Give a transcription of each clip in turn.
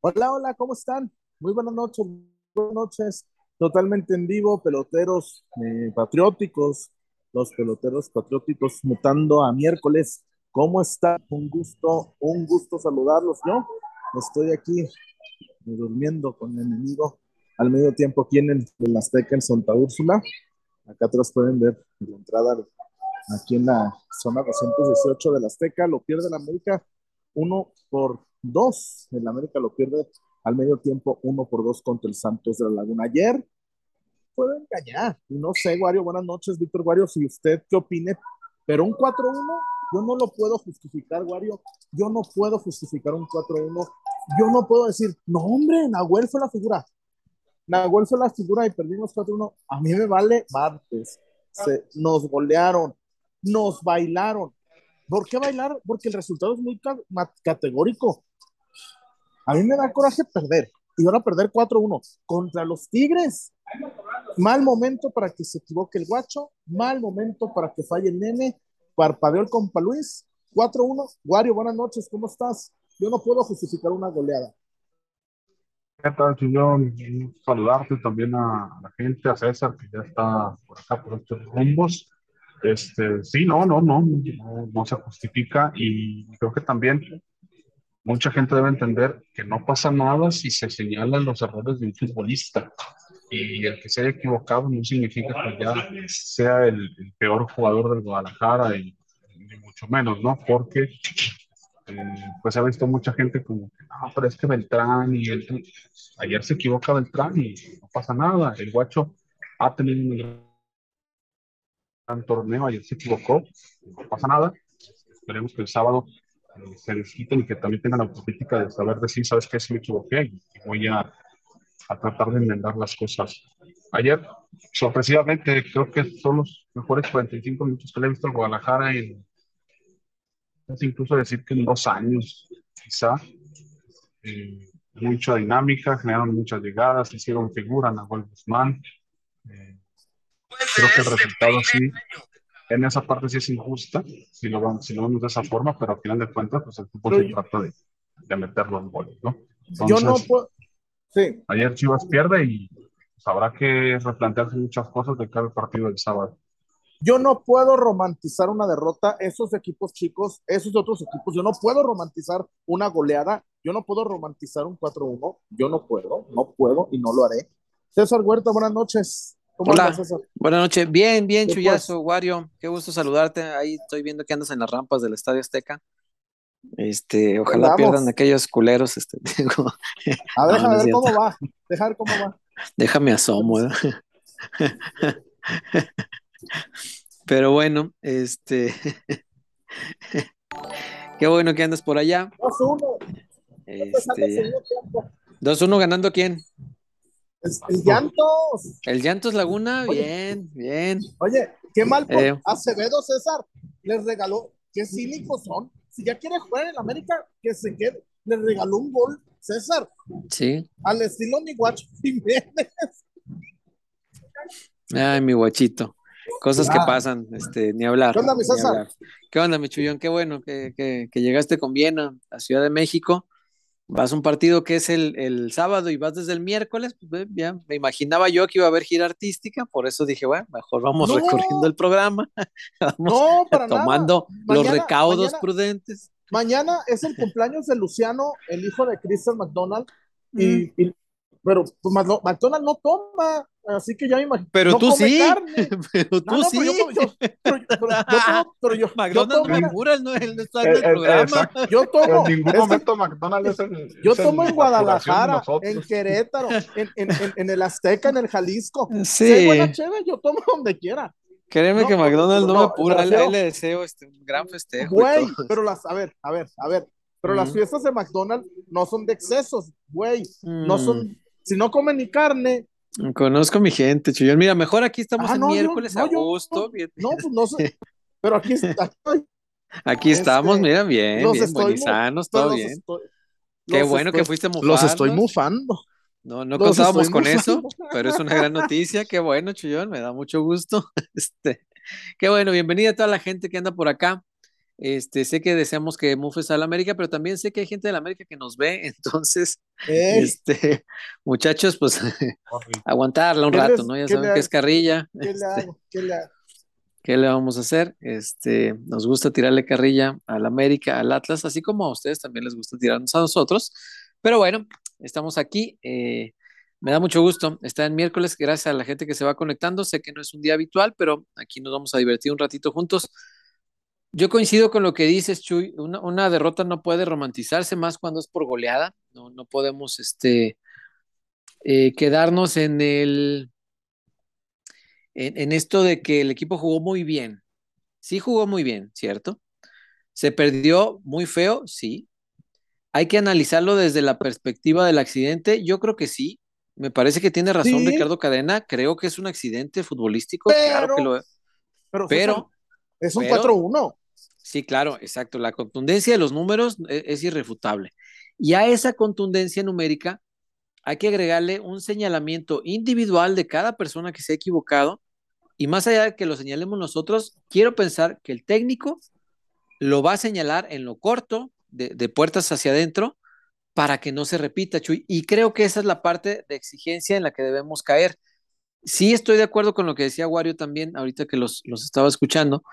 Hola, hola, ¿cómo están? Muy buenas noches, buenas noches. Totalmente en vivo, peloteros eh, patrióticos, los peloteros patrióticos mutando a miércoles. ¿Cómo están? Un gusto, un gusto saludarlos. Yo estoy aquí eh, durmiendo con el enemigo al medio tiempo aquí en el, Azteca en Santa Úrsula. Acá atrás pueden ver la entrada aquí en la zona 218 de la Azteca. Lo pierde la América uno por dos. El América lo pierde al medio tiempo uno por dos contra el Santos de la Laguna. Ayer puedo engañar. No sé, Wario, buenas noches, Víctor Wario, si usted qué opine, pero un 4-1 yo no lo puedo justificar, Wario. Yo no puedo justificar un 4-1. Yo no puedo decir, no, hombre, Nahuel fue la figura. Nahuel fue la figura y perdimos 4-1. A mí me vale martes. Se, nos golearon, nos bailaron. ¿Por qué bailar? Porque el resultado es muy categórico. A mí me da coraje perder. Y ahora perder 4-1 contra los Tigres. Mal momento para que se equivoque el guacho. Mal momento para que falle el nene. Parpadeó el compa Luis. 4-1. Wario, buenas noches. ¿Cómo estás? Yo no puedo justificar una goleada. ¿Qué tal, Chillón? Saludarte también a la gente, a César, que ya está por acá, por estos rumbos. Este, sí, no, no, no, no, no se justifica y creo que también mucha gente debe entender que no pasa nada si se señalan los errores de un futbolista. Y el que se haya equivocado no significa que ya sea el, el peor jugador del Guadalajara y ni mucho menos, ¿no? Porque eh, pues ha visto mucha gente como no, pero es que Beltrán y el, ayer se equivoca Beltrán y no pasa nada, el guacho ha tenido un gran torneo, ayer se equivocó, no pasa nada, esperemos que el sábado eh, se desquiten y que también tengan la autocrítica de saber decir, sabes qué, si me equivoqué y, voy a, a tratar de enmendar las cosas. Ayer, sorpresivamente, creo que son los mejores 45 minutos que le he visto al Guadalajara en incluso decir que en dos años, quizá, eh, mucha dinámica, generaron muchas llegadas, hicieron figura, Nahuel Guzmán. Eh, creo que el resultado sí, en esa parte sí es injusta, si lo, vamos, si lo vemos de esa forma, pero al final de cuentas, pues el fútbol se trata de, de meter los goles, ¿no? Entonces, yo no puedo. Sí. Ayer Chivas pierde y pues, habrá que replantearse muchas cosas de cada partido del sábado. Yo no puedo romantizar una derrota, esos equipos chicos, esos otros equipos, yo no puedo romantizar una goleada, yo no puedo romantizar un 4-1, yo no puedo, no puedo y no lo haré. César Huerta, buenas noches. ¿Cómo Hola, andas, César? buenas noches. Bien, bien, Chuyazo, Wario, qué gusto saludarte. Ahí estoy viendo que andas en las rampas del Estadio Azteca. Este, ojalá pierdan aquellos culeros. Este, digo. A ver, no, no ver cómo va. Dejar cómo va. Déjame asomo. ¿eh? Pero bueno, este. Qué bueno que andas por allá. 2-1. Este... 2-1 ganando quién? Es el Llantos. El Llantos Laguna, Oye, bien, bien. Oye, qué mal por eh. Acevedo César. Les regaló, qué cínicos son. Si ya quiere jugar en América, que se quede. Les regaló un gol, César. Sí. Al estilo mi guacho Jiménez. Ay, mi guachito. Cosas que pasan, este, ni hablar. ¿Qué onda, mi César? ¿Qué onda, mi Chullón? Qué bueno que, que, que, llegaste con bien a, a, Ciudad de México. Vas a un partido que es el, el sábado y vas desde el miércoles. Pues, ya me imaginaba yo que iba a haber gira artística, por eso dije, bueno, mejor vamos no, recorriendo el programa. vamos no, para tomando los recaudos mañana, prudentes. Mañana es el cumpleaños de Luciano, el hijo de Christian McDonald, y, mm. y pero pues, McDonald no toma, así que ya me imagino. Pero no tú sí, pero tú no, no, sí. Pero yo, yo, pero, pero, yo, pero yo, McDonald yo tomo, figura, no, él no está en el, el programa. Exacto. Yo tomo, en ningún es momento McDonald's es el, Yo es tomo en Guadalajara, en Querétaro, en, en, en, en, el Azteca, en el Jalisco. Sí. Si buena chévere, yo tomo donde quiera. Créeme que McDonald's no, me apura, le, le deseo este, un gran festejo. Güey, pero las, a ver, a ver, a ver, pero mm. las fiestas de McDonald's no son de excesos, güey, mm. no son si no comen ni carne. Conozco mi gente, Chuyón. Mira, mejor aquí estamos ah, en no, miércoles yo, no, a gusto. Yo, no, pues no sé. Pero aquí estoy. Aquí estamos, este, mira, bien, los bien, estoy, todo bien. Estoy, Qué bueno estoy, que fuiste mufando. Los estoy mufando. No, no contábamos con mufando. eso, pero es una gran noticia. Qué bueno, Chuyón, me da mucho gusto. Este, qué bueno, bienvenida a toda la gente que anda por acá. Este, sé que deseamos que mufes a la América, pero también sé que hay gente de la América que nos ve, entonces, este, muchachos, pues aguantarla un ¿Qué rato, les- ¿no? Ya saben que es carrilla. ¿Qué le hago? ¿Qué le hago? ¿Qué le vamos a hacer? Este, nos gusta tirarle carrilla al América, al Atlas, así como a ustedes también les gusta tirarnos a nosotros. Pero bueno, estamos aquí. eh, me da mucho gusto estar en miércoles, gracias a la gente que se va conectando. Sé que no es un día habitual, pero aquí nos vamos a divertir un ratito juntos. Yo coincido con lo que dices, Chuy. Una, una derrota no puede romantizarse más cuando es por goleada. No, no podemos este, eh, quedarnos en el en, en esto de que el equipo jugó muy bien. Sí jugó muy bien, ¿cierto? Se perdió muy feo, sí. Hay que analizarlo desde la perspectiva del accidente. Yo creo que sí. Me parece que tiene razón Sí. Ricardo Cadena. Creo que es un accidente futbolístico. claro que lo Pero, Pero, es un pero- 4-1. sí, claro, exacto. La contundencia de los números e- es, irrefutable. Y a esa contundencia numérica hay que agregarle un señalamiento individual de cada persona que se ha equivocado. Y más allá de que lo señalemos nosotros, quiero pensar que el técnico lo va a señalar en lo corto, de, de puertas hacia adentro, para que no se repita, Chuy. Y creo que esa es la parte de exigencia en la que debemos caer. Sí estoy de acuerdo con lo que decía Wario también, ahorita que los, los estaba escuchando.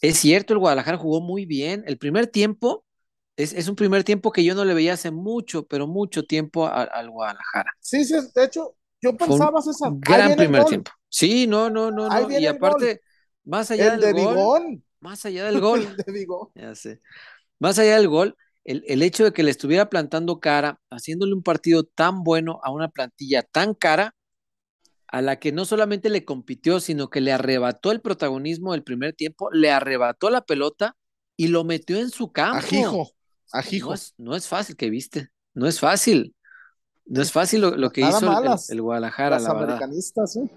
Es cierto, el Guadalajara jugó muy bien. El primer tiempo es, es un primer tiempo que yo no le veía hace mucho, pero mucho tiempo al Guadalajara. Sí, sí, de hecho, yo pensaba, César, Gran primer tiempo. Sí, no, no, no, no. Y aparte, más allá El del de gol, Bigón. más allá del gol, El de Bigón. ya sé. Más allá del gol, el, el hecho de que le estuviera plantando cara, haciéndole un partido tan bueno a una plantilla tan cara, a la que no solamente le compitió, sino que le arrebató el protagonismo del primer tiempo, le arrebató la pelota y lo metió en su campo. Ajijo, ajijo. No es, no es fácil que viste, no es fácil. No es fácil lo, lo que Nada hizo el- el, malas. el Guadalajara, Las la verdad. americanistas, ¿eh?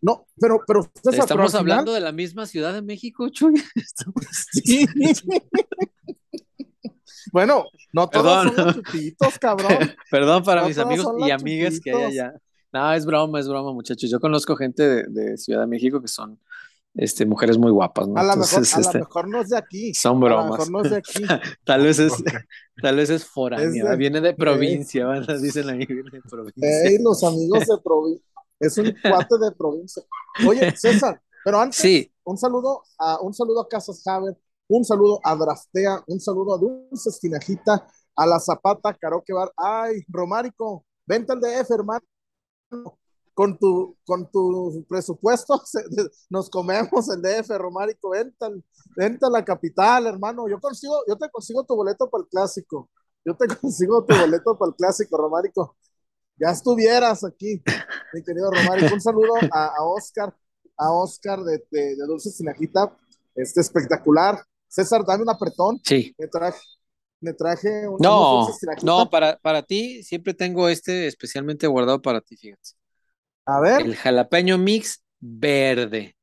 No, pero, pero, Estamos hablando final- de la misma Ciudad de México, Chuy. Sí. bueno, no todos Perdón. son los chutitos, cabrón. Perdón para No mis amigos y amigas que hay allá. No, es broma, es broma, muchachos. Yo conozco gente de, de Ciudad de México que son este, mujeres muy guapas, ¿no? A lo mejor, a este, mejor no es de aquí. son A lo bromas. mejor no es de aquí. Tal vez es, tal vez es foránea, Es de- viene de provincia, ¿verdad? dicen ahí, viene de provincia. Ey, los amigos de provincia. Es un cuate de provincia. Oye, César, pero antes, Sí, un saludo a un saludo a Casas Haber, un saludo a Draftea, un saludo a Dulces Tinajita, a la Zapata, Karaoke Bar. Ay, Romárico, vente al DF, hermano. Con tu, con tu presupuesto nos comemos el DF, Romárico, vente, al- vente a la capital, hermano. Yo consigo, yo te consigo tu boleto para el clásico. Yo te consigo tu boleto para el clásico, Romárico. Ya estuvieras aquí, mi querido Romárico. Un saludo a, a Oscar, a Oscar de, de, de Dulce Sinajita, este espectacular. César, dame un apretón. sí. Me traje, me traje un, No, no, para, para ti siempre tengo este especialmente guardado para ti, fíjate. A ver, El jalapeño mix verde.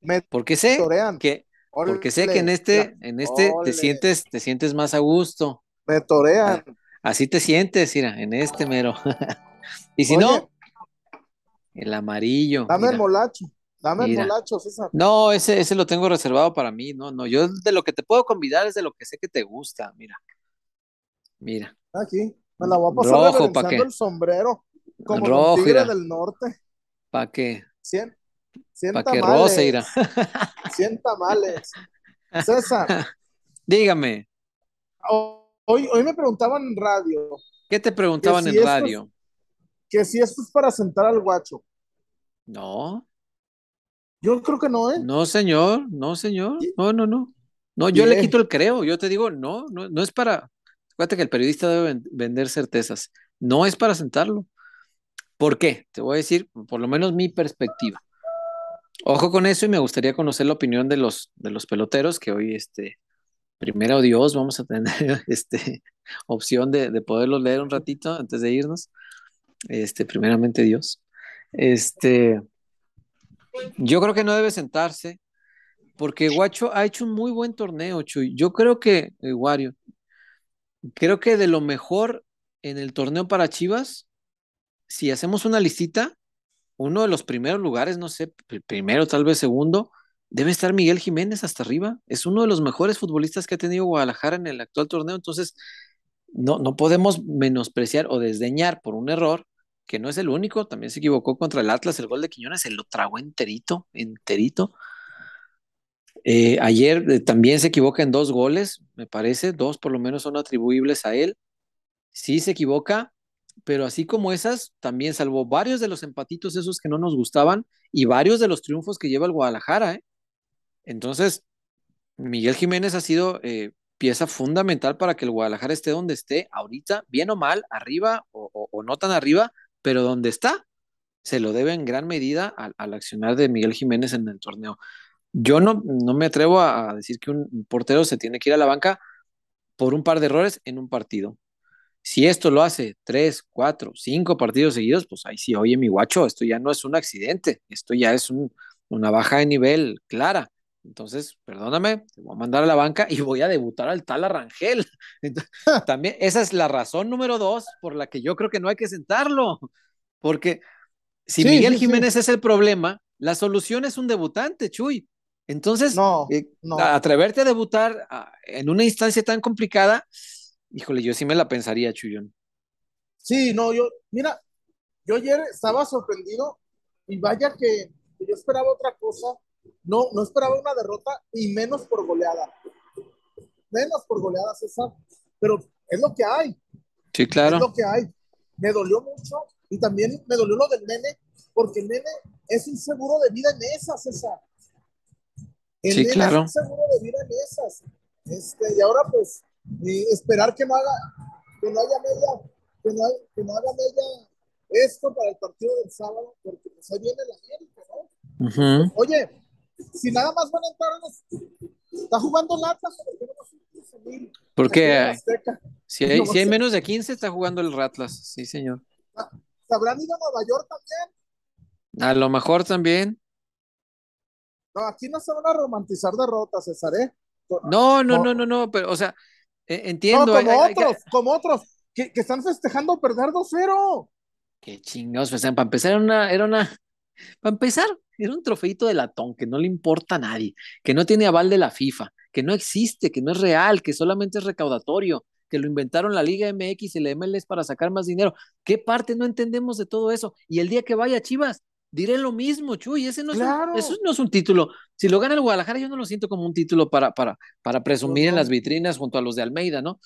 me Porque sé torean. que, porque sé que en este, en este te sientes, te sientes más a gusto. me torean. Así te sientes, mira, en este mero. y si Oye, no, el amarillo. Dame el molacho, dame Mira. el molacho, César. No, ese, ese lo tengo reservado para mí. No, no, yo de lo que te puedo convidar es de lo que sé que te gusta. Mira, mira, Aquí, me la voy a pasar Rojo, ¿pa' qué? el sombrero, como Rojo, tigre del norte. para que, Cien, cien para que roce, mira. cien tamales. César, Dígame, hoy, hoy me preguntaban en radio ¿qué te preguntaban si en radio? que si esto es para sentar al guacho. No, Yo creo que no, ¿eh? no, señor, no, señor, no, no, no. No, yo le quito el creo, yo te digo, no, no, no es para, acuérdate que el periodista debe ven- vender certezas, no es para sentarlo. ¿Por qué? Te voy a decir, por lo menos mi perspectiva. Ojo con eso y me gustaría conocer la opinión de los, de los peloteros que hoy, este, primero Dios, vamos a tener este, opción de, de poderlos leer un ratito antes de irnos. Este, primeramente Dios. Este, yo creo que no debe sentarse porque Guacho ha hecho un muy buen torneo, Chuy. Yo creo que, eh, Wario, creo que de lo mejor en el torneo para Chivas, si hacemos una listita, uno de los primeros lugares, no sé, pr- primero, tal vez segundo, debe estar Miguel Jiménez hasta arriba. Es uno de los mejores futbolistas que ha tenido Guadalajara en el actual torneo. Entonces, no, no podemos menospreciar o desdeñar por un error, que no es el único. También se equivocó contra el Atlas. El gol de Quiñones se lo tragó enterito, enterito. Eh, ayer eh, también se equivoca en dos goles, me parece. Dos por lo menos son atribuibles a él. Sí se equivoca, pero así como esas, también salvó varios de los empatitos esos que no nos gustaban y varios de los triunfos que lleva el Guadalajara. ¿eh? Entonces, Miguel Jiménez ha sido eh, pieza fundamental para que el Guadalajara esté donde esté ahorita, bien o mal, arriba o, no tan arriba, pero donde está, se lo debe en gran medida al, accionar de Miguel Jiménez en el torneo. Yo no, no me atrevo a decir que un portero se tiene que ir a la banca por un par de errores en un partido. Si esto lo hace tres, cuatro, cinco partidos seguidos, pues ahí sí, oye, mi guacho, esto ya no es un accidente, esto ya es una baja de nivel clara. Entonces, perdóname, te voy a mandar a la banca y voy a debutar al tal Arrangel. también esa es la razón número dos por la que yo creo que no hay que sentarlo. Porque si Miguel Jiménez es el problema, la solución es un debutante, Chuy. Entonces, no, eh, atreverte a debutar ah, en una instancia tan complicada, Híjole, yo sí me la pensaría, Chuyón. Sí, no, yo, mira, yo ayer estaba sorprendido y vaya que, yo esperaba otra cosa. No, no esperaba una derrota y menos por goleada. Menos por goleada, César. Pero es lo que hay. Sí, claro. Es lo que hay. Me dolió mucho y también me dolió lo del nene, porque el nene es un seguro de vida en esas, César. Sí, claro. Un seguro de vida en esas. Este, y ahora pues y esperar que no haga, que no haya media, que no, que no haga media esto para el partido del sábado, porque pues ahí viene la América, ¿no? Oye, si nada más van a entrar en está jugando lata, porque si hay, si hay menos de 15 está jugando el Ratlas, sí señor. Ah, ¿Se habrán ido a Nueva York también? A lo mejor también. No, aquí no se van a romantizar derrotas, César, ¿eh? No, no, no, no, no, pero, o sea, e, entiendo. como otros, como otros, que, están festejando perder 2-0. Qué chingados, pues, para empezar era una, era una, para empezar, era un trofeito de latón que no le importa a nadie, que no tiene aval de la FIFA, que no existe, que no es real, que solamente es recaudatorio, que lo inventaron la Liga MX y la MLS para sacar más dinero. ¿Qué parte no entendemos de todo eso? Y el día que vaya Chivas, diré lo mismo, Chuy, ese no es, un, eso no es un título. Si lo gana el Guadalajara, yo no lo siento como un título para, para, para presumir en las vitrinas junto a los de Almeida, ¿no?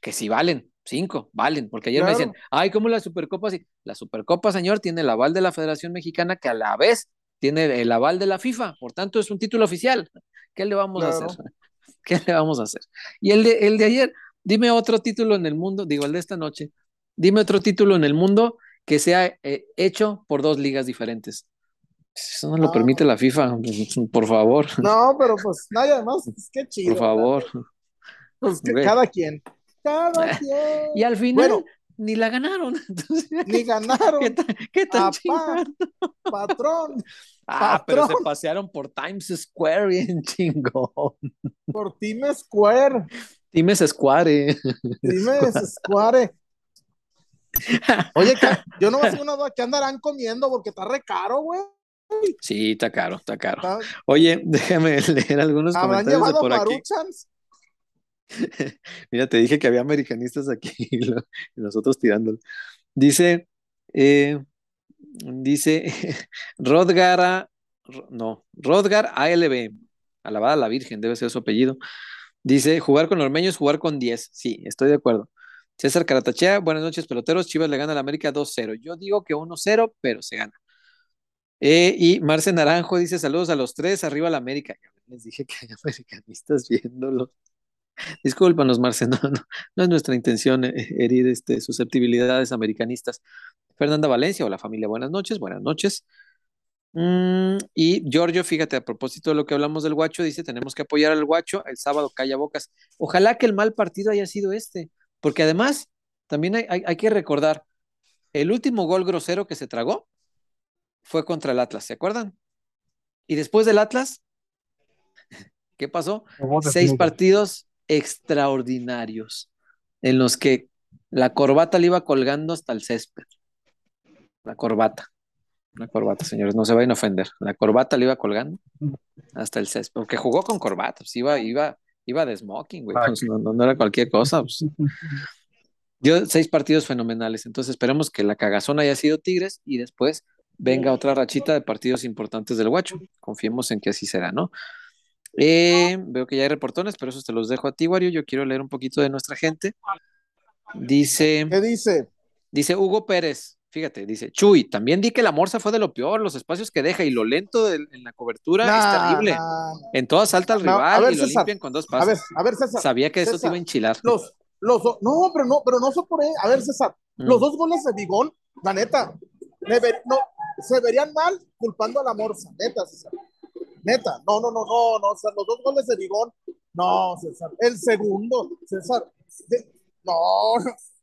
Que si valen, cinco, valen, porque ayer me decían, ay, ¿cómo la Supercopa? Sí, la Supercopa, señor, tiene el aval de la Federación Mexicana, que a la vez tiene el aval de la FIFA, por tanto es un título oficial. ¿Qué le vamos a hacer? ¿Qué le vamos a hacer? Y el de, el de ayer, dime otro título en el mundo, digo, el de esta noche, dime otro título en el mundo que sea eh, hecho por dos ligas diferentes. Eso no lo permite la FIFA, por favor. No, pero pues nada más, qué chido. Por favor. Pues cada quien. Cada quien. Y al final ni la ganaron. ni ganaron. ¿Qué, tan Patrón. Ah, pero se pasearon por Times Square bien chingón. Por Times Square. Times Square. Times Square. Oye, yo no me hacer una duda, ¿qué andarán comiendo? Porque está re caro, güey. Sí, está caro, está caro. Oye, déjame leer algunos comentarios de por aquí. Mira, te dije que había americanistas aquí y, nosotros tirando. Dice, eh, dice Rodgar, no, Rodgar ALB, alabada a la Virgen, debe ser su apellido. Dice, jugar con ormeños es jugar con 10. Sí, estoy de acuerdo. César Caratachea, buenas noches, peloteros. Chivas le gana a la América 2-0. Yo digo que 1-0, pero se gana. Eh, y Marce Naranjo dice: Saludos a los tres, arriba la América. les dije que hay americanistas viéndolo. Discúlpanos, Marce, no, no, es nuestra intención eh, herir este, susceptibilidades americanistas. Fernanda Valencia, hola familia, buenas noches, buenas noches. Mm, y Giorgio, fíjate, a propósito de lo que hablamos del guacho, dice: Tenemos que apoyar al guacho, el sábado calla bocas. Ojalá que el mal partido haya sido este. Porque además, también hay, que recordar, el último gol grosero que se tragó fue contra el Atlas, ¿se acuerdan? Y después del Atlas, ¿qué pasó? Seis partidos extraordinarios en los que la corbata le iba colgando hasta el césped. La corbata. Una corbata, señores, no se vayan a ofender. La corbata le iba colgando hasta el césped, porque jugó con corbata, pues iba, iba, iba de smoking, güey, pues, no, no, era cualquier cosa. Pues. Dio seis partidos fenomenales, entonces esperemos que la cagazón haya sido Tigres y después venga otra rachita de partidos importantes del Guacho. Confiemos en que así será, ¿no? Eh, veo que ya hay reportones, pero eso te los dejo a ti, Wario. Yo quiero leer un poquito de nuestra gente. Dice. ¿Qué dice? Dice Hugo Pérez. Fíjate, dice Chuy, también di que la morsa fue de lo peor, los espacios que deja y lo lento en la cobertura es terrible. En todas salta al rival y lo limpian con dos pasos. A ver, a ver, César. Sabía que eso te iba a enchilar. Los, los, no, pero no, pero no se por A ver, César, mm. los dos goles de Bigón, la neta, no, se verían mal culpando a la morsa, neta, César. Neta, no, no, no, no, no, sea, los dos goles de Bigón, no, César. El segundo, César, no,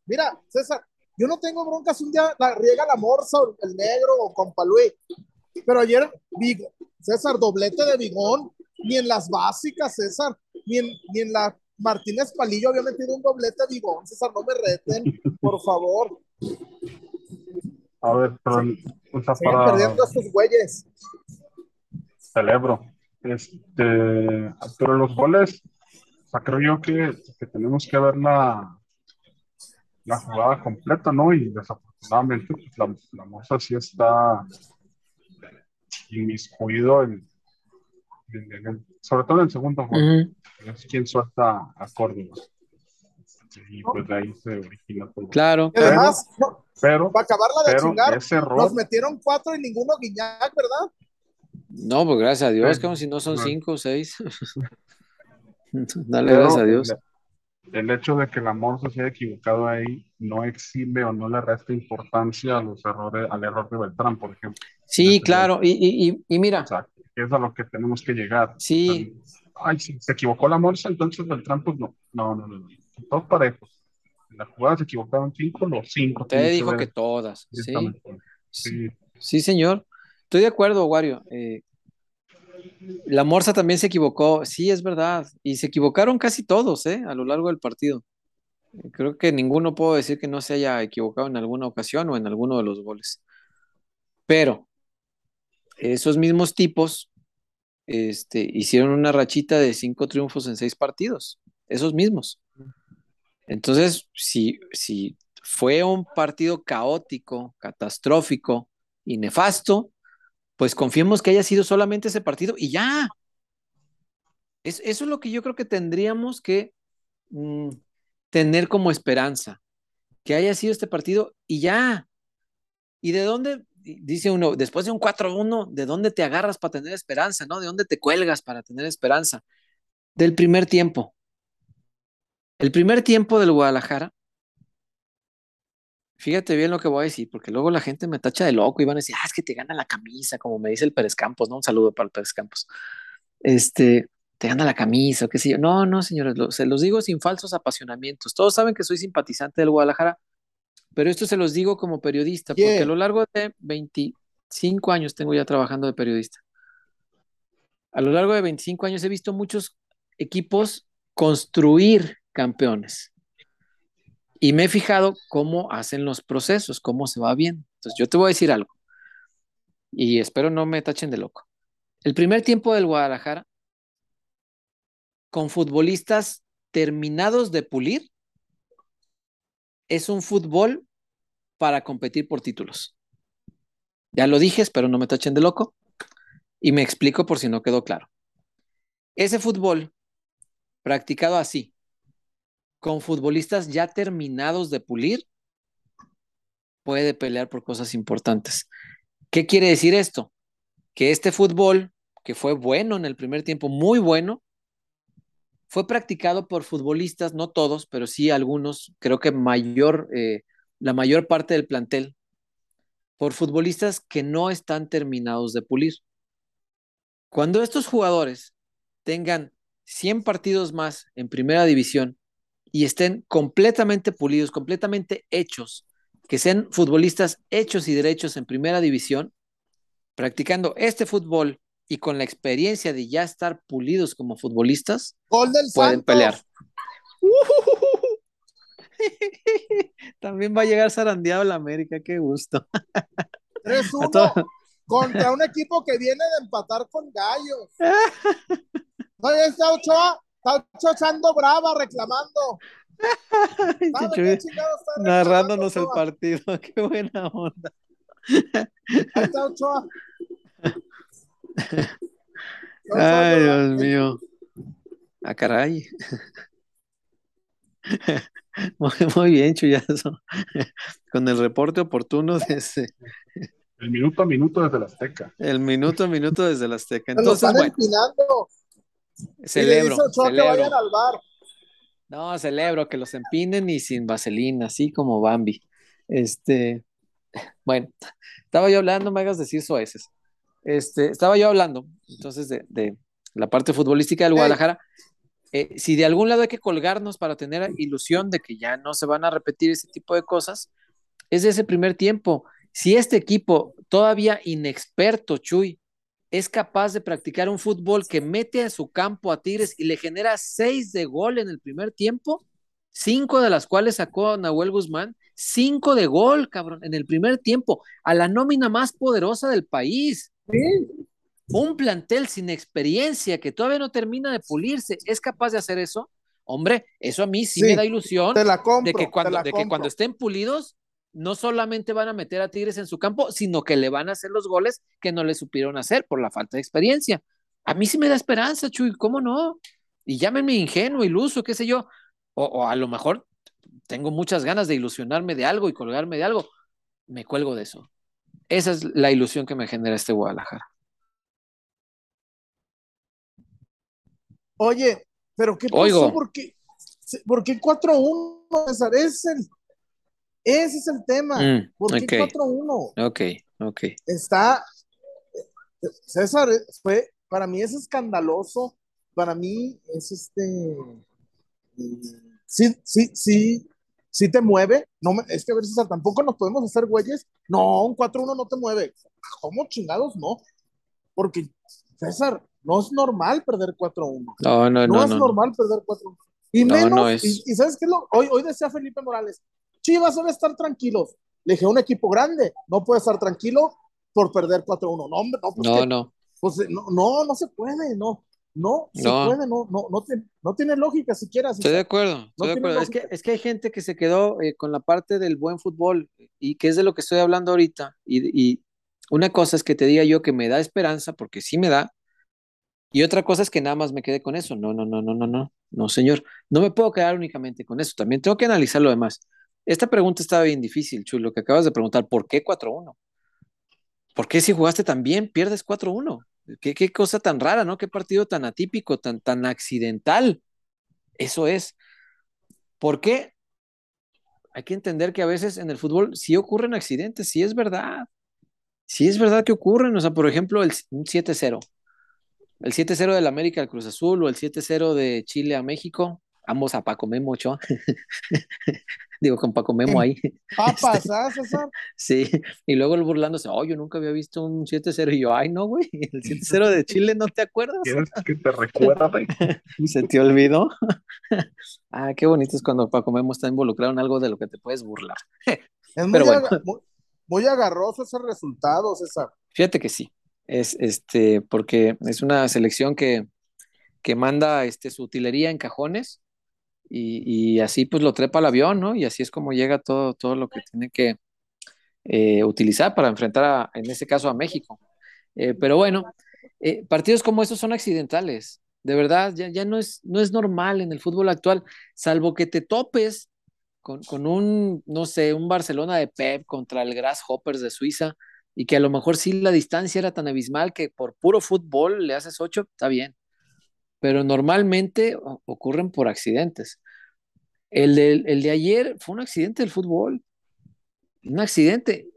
mira, César, yo no tengo broncas un día la riega la morsa o el negro o con Luis, pero ayer, César, doblete de Bigón, ni en las básicas, César, ni en, ni en la Martínez Palillo había metido un doblete de Bigón, César, no me reten, por favor. A ver, pero o sea, para... perdiendo estos güeyes. Celebro. Este, pero los goles, o sea, creo yo que, que tenemos que ver la, la jugada completa, ¿no? Y desafortunadamente, pues, la, la moza sí está inmiscuido en, sobre todo en el segundo gol. Es quien suelta a Córdoba. Y pues de ahí se origina todo. Claro. Y además, pero, para acabarla de chingar, nos metieron cuatro y ninguno Guiñac, ¿verdad? No, pues gracias a Dios, como si no son cinco o seis. Dale gracias a Dios. El, hecho de que la Morsa se haya equivocado ahí no exime o no le resta importancia a los errores, al error de Beltrán, por ejemplo. Sí, claro, y, y, y, mira. Exacto, es a lo que tenemos que llegar. Sí. Ay, si se equivocó la Morsa, entonces Beltrán, pues no. No, no, no. no. Todos parejos las jugadas se equivocaron cinco, los cinco. Te dijo que, todas. Sí. sí. señor. Estoy de acuerdo, Wario. Eh, la Morsa también se equivocó. Sí, es verdad. Y se equivocaron casi todos, ¿eh? A lo largo del partido. Creo que ninguno puedo decir que no se haya equivocado en alguna ocasión o en alguno de los goles. Pero esos mismos tipos este, hicieron una rachita de cinco triunfos en seis partidos. Esos mismos. Entonces, si, si fue un partido caótico, catastrófico y nefasto, pues confiemos que haya sido solamente ese partido y ya. eso es lo que yo creo que tendríamos que mm, tener como esperanza, que haya sido este partido y ya. ¿Y de dónde, dice uno, después de un 4-1, de dónde te agarras para tener esperanza, ¿no? ¿De dónde te cuelgas para tener esperanza? Del primer tiempo. El primer tiempo del Guadalajara, fíjate bien lo que voy a decir, porque luego la gente me tacha de loco y van a decir, ah, es que te gana la camisa, como me dice el Pérez Campos, ¿no? Un saludo para el Pérez Campos. Este, te gana la camisa, o qué sé yo. No, no, señores, se los digo sin falsos apasionamientos. Todos saben que soy simpatizante del Guadalajara, pero esto se los digo como periodista, porque a lo largo de 25 años tengo ya trabajando de periodista. A lo largo de 25 años he visto muchos equipos construir campeones. Y me he fijado cómo hacen los procesos, cómo se va bien. Entonces, yo te voy a decir algo. Y espero no me tachen de loco. El primer tiempo del Guadalajara, con futbolistas terminados de pulir, es un fútbol para competir por títulos. Ya lo dije, espero no me tachen de loco. Y me explico por si no quedó claro. Ese fútbol practicado así, con futbolistas ya terminados de pulir, puede pelear por cosas importantes. ¿Qué quiere decir esto? Que este fútbol, que fue bueno en el primer tiempo, muy bueno, fue practicado por futbolistas, no todos, pero sí algunos, creo que mayor, eh, la mayor parte del plantel, por futbolistas que no están terminados de pulir. Cuando estos jugadores tengan 100 partidos más en primera división y estén completamente pulidos, completamente hechos, que sean futbolistas hechos y derechos en primera división, practicando este fútbol y con la experiencia de ya estar pulidos como futbolistas, pueden pelear. También va a llegar zarandeado la América, qué gusto. contra un equipo que viene de empatar con Gallos. No, está Ochoa, está Ochoa echando brava, reclamando. narrándonos el partido, qué buena onda. Ahí está Ochoa. Ay, Dios mío. Ah, caray. Muy, bien, Chuyazo. Con el reporte oportuno desde. El minuto a minuto desde la Azteca. El minuto a minuto desde la Azteca. Entonces, bueno. Celebro. celebro. No, celebro que los empinen y sin vaselina, así como Bambi. Este, bueno, estaba yo hablando, me hagas decir soeces. Este, estaba yo hablando, entonces, de, la parte futbolística del Guadalajara. Eh, si de algún lado hay que colgarnos para tener ilusión de que ya no se van a repetir ese tipo de cosas, es de ese primer tiempo. Si este equipo, todavía inexperto, Chuy, es capaz de practicar un fútbol que mete a su campo a Tigres y le genera seis de gol en el primer tiempo, cinco de las cuales sacó Nahuel Guzmán, cinco de gol, cabrón, en el primer tiempo, a la nómina más poderosa del país. Un plantel sin experiencia que todavía no termina de pulirse, ¿es capaz de hacer eso? Hombre, eso a mí sí, me da ilusión de, que cuando, de que cuando estén pulidos no solamente van a meter a Tigres en su campo, sino que le van a hacer los goles que no le supieron hacer por la falta de experiencia. A mí sí me da esperanza, Chuy, ¿cómo no? Y llámenme ingenuo, iluso, qué sé yo. O, a lo mejor tengo muchas ganas de ilusionarme de algo y colgarme de algo. Me cuelgo de eso. Esa es la ilusión que me genera este Guadalajara. Oye, pero ¿qué pasó? ¿Por qué, ¿Por qué 4-1, César? Es el ese es el tema. Mm, ¿Por qué 4-1? Ok, ok. Está. César, fue, para mí es escandaloso. Para mí es este. Sí, sí, sí, sí te mueve. No me, es que a ver, César, tampoco nos podemos hacer güeyes. No, un 4-1 no te mueve. ¿Cómo chingados no? Porque, César, no es normal perder 4-1. No, no, no. No es normal perder 4-1. Y menos, y, y, ¿sabes qué es lo? Hoy, hoy decía Felipe Morales, Chivas debe estar tranquilos. Le dije, un equipo grande no puede estar tranquilo por perder 4-1. No, hombre, no, pues no, no. Pues, no, no, no se puede, no. No, se puede, no, no, no, no tiene lógica siquiera. Estoy de acuerdo, estoy de acuerdo. Es que, es que hay gente que se quedó eh, con la parte del buen fútbol y que es de lo que estoy hablando ahorita. Y, y una cosa es que te diga yo que me da esperanza, porque sí me da, y otra cosa es que nada más me quede con eso. No, no, no, no, no, no, no, señor. No me puedo quedar únicamente con eso. También tengo que analizar lo demás. Esta pregunta estaba bien difícil, Chulo, que acabas de preguntar, ¿por qué 4-1? ¿Por qué si jugaste tan bien pierdes 4-1? ¿Qué, ¿Qué, cosa tan rara, ¿no? Qué partido tan atípico, tan, tan accidental. Eso es. ¿Por qué? Hay que entender que a veces en el fútbol sí ocurren accidentes, sí es verdad. Sí es verdad que ocurren. O sea, por ejemplo, el 7-0. El 7-0 del América al Cruz Azul o el 7-0 de Chile a México ambos a Paco Memo. Digo, con Paco Memo ahí. Papas, ¿ah, César? Sí, y luego el burlándose, oh, yo nunca había visto un 7-0 y yo, ay, no, güey, el 7-0 de Chile, ¿no te acuerdas? ¿Quieres que te recuerde? ¿Se te olvidó? ah, qué bonito es cuando Paco Memo está involucrado en algo de lo que te puedes burlar. es muy, bueno. muy, agarroso ese resultado, César. Fíjate que sí, es este, porque es una selección que, que manda este, su utilería en cajones y, así pues lo trepa al avión, ¿no? Y así es como llega todo, todo lo que tiene que eh, utilizar para enfrentar, a, en ese caso, a México. Eh, pero bueno, eh, partidos como esos son accidentales. De verdad, ya, ya no, es, no es normal en el fútbol actual, salvo que te topes con, con, un, no sé, un Barcelona de Pep contra el Grasshoppers de Suiza y que a lo mejor sí la distancia era tan abismal que por puro fútbol le haces ocho, está bien pero normalmente ocurren por accidentes. El de, el de ayer fue un accidente del fútbol, un accidente.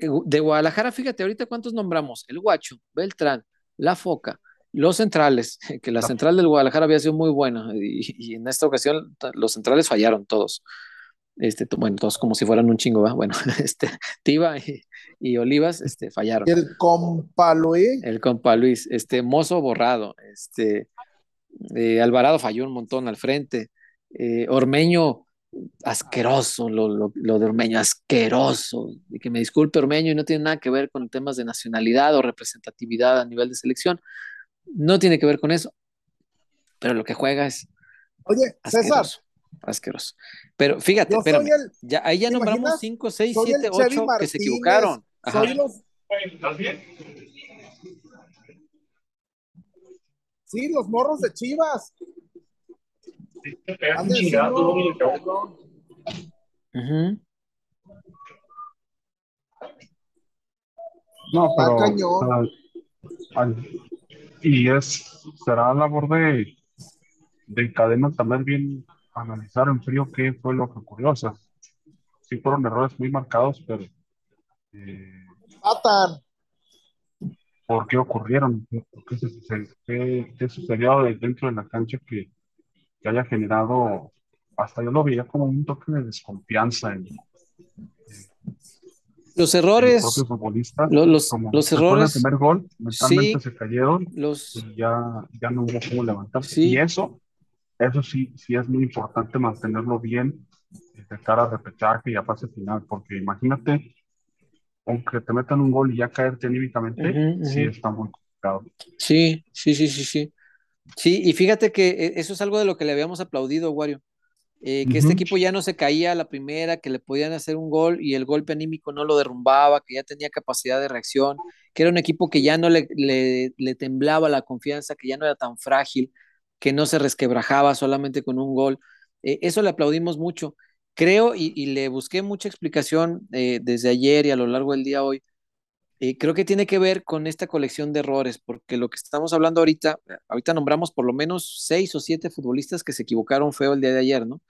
Eh, de Guadalajara, fíjate, ahorita cuántos nombramos, el Guacho, Beltrán, La Foca, los centrales, que la central del Guadalajara había sido muy buena y, en esta ocasión los centrales fallaron todos. Este, bueno, todos como si fueran un chingo, ¿va? Bueno, este, Tiba y, Olivas este, fallaron. El compa Luis. El compa Luis, este, Mozo borrado, este, eh, Alvarado falló un montón al frente. Eh, Ormeño asqueroso lo, lo, de Ormeño, asqueroso. Y que me disculpe Ormeño y no tiene nada que ver con temas de nacionalidad o representatividad a nivel de selección. No tiene que ver con eso. Pero lo que juega es. Oye, César. Asqueroso. Pero fíjate, pero ya, ahí ya nombramos 5, 6, 7, 8 que se equivocaron. Soy los... Sí, los morros de Chivas. No, pero. y es. Será labor de. De cadena también bien analizar en frío qué fue lo que ocurrió. O sea, sí fueron errores muy marcados, pero. Eh, ¿Por qué ocurrieron? ¿Qué, sucedió dentro de la cancha que, que haya generado, hasta yo lo veía como un toque de desconfianza en, los errores, los, los, errores, el primer gol, mentalmente se cayeron los, y ya, ya no hubo cómo levantarse. Y eso, eso sí, sí es muy importante mantenerlo bien de cara a repechaje y a fase final, porque imagínate, aunque te metan un gol y ya caerte anímicamente, sí está muy complicado. Sí, sí, sí, sí, sí. Sí, y fíjate que eh, eso es algo de lo que le habíamos aplaudido, Wario. Eh, que este equipo ya no se caía a la primera, que le podían hacer un gol y el golpe anímico no lo derrumbaba, que ya tenía capacidad de reacción, que era un equipo que ya no le, le, temblaba la confianza, que ya no era tan frágil, que no se resquebrajaba solamente con un gol. Eh, eso le aplaudimos mucho. Creo y, le busqué mucha explicación desde ayer y a lo largo del día hoy creo que tiene que ver con esta colección de errores, porque lo que estamos hablando ahorita, ahorita nombramos por lo menos seis o siete futbolistas que se equivocaron feo el día de ayer, ¿no?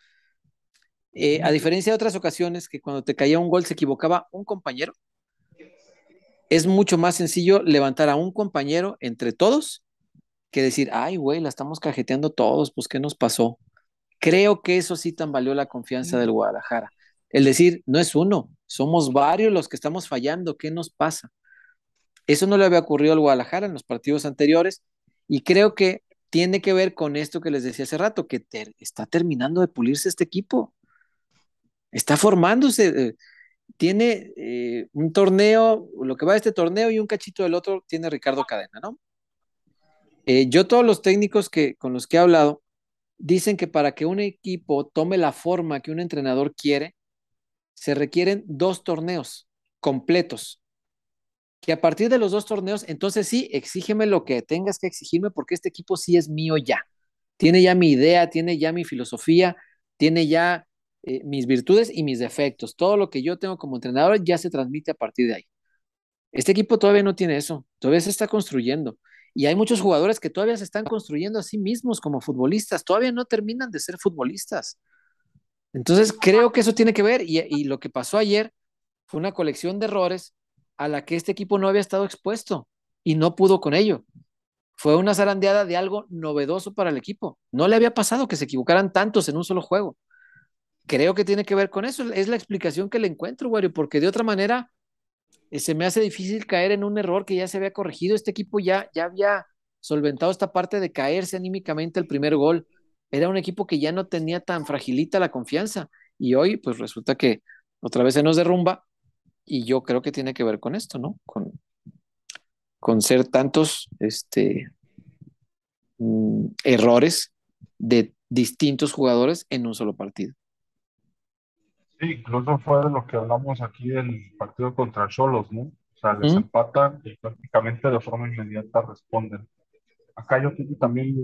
Eh, a diferencia de otras ocasiones que cuando te caía un gol se equivocaba un compañero, es mucho más sencillo levantar a un compañero entre todos que decir, ay, güey, la estamos cajeteando todos, pues, ¿qué nos pasó? Creo que eso sí tambaleó la confianza del Guadalajara. El decir, no es uno, somos varios los que estamos fallando, ¿qué nos pasa? Eso no le había ocurrido al Guadalajara en los partidos anteriores y creo que tiene que ver con esto que les decía hace rato, que está terminando de pulirse este equipo. Está formándose. Eh, tiene eh, un torneo, lo que va de este torneo y un cachito del otro tiene Ricardo Cadena, ¿no? Eh, yo todos los técnicos que, con los que he hablado dicen que para que un equipo tome la forma que un entrenador quiere, se requieren dos torneos completos que a partir de los dos torneos, entonces sí, exígeme lo que tengas que exigirme porque este equipo sí es mío ya. Tiene ya mi idea, tiene ya mi filosofía, tiene ya eh, mis virtudes y mis defectos. Todo lo que yo tengo como entrenador ya se transmite a partir de ahí. Este equipo todavía no tiene eso, todavía se está construyendo. Y hay muchos jugadores que todavía se están construyendo a sí mismos como futbolistas, todavía no terminan de ser futbolistas. Entonces creo que eso tiene que ver y, lo que pasó ayer fue una colección de errores a la que este equipo no había estado expuesto y no pudo con ello. Fue una zarandeada de algo novedoso para el equipo. No le había pasado que se equivocaran tantos en un solo juego. Creo que tiene que ver con eso. Es la explicación que le encuentro, Wario, porque de otra manera se me hace difícil caer en un error que ya se había corregido. Este equipo ya, ya había solventado esta parte de caerse anímicamente el primer gol. Era un equipo que ya no tenía tan fragilita la confianza. Y hoy, pues resulta que otra vez se nos derrumba y yo creo que tiene que ver con esto, ¿no? Con, con ser tantos este, mm, errores de distintos jugadores en un solo partido. Sí, incluso fue de lo que hablamos aquí del partido contra Cholos, ¿no? O sea, les empatan y prácticamente de forma inmediata responden. Acá yo creo que también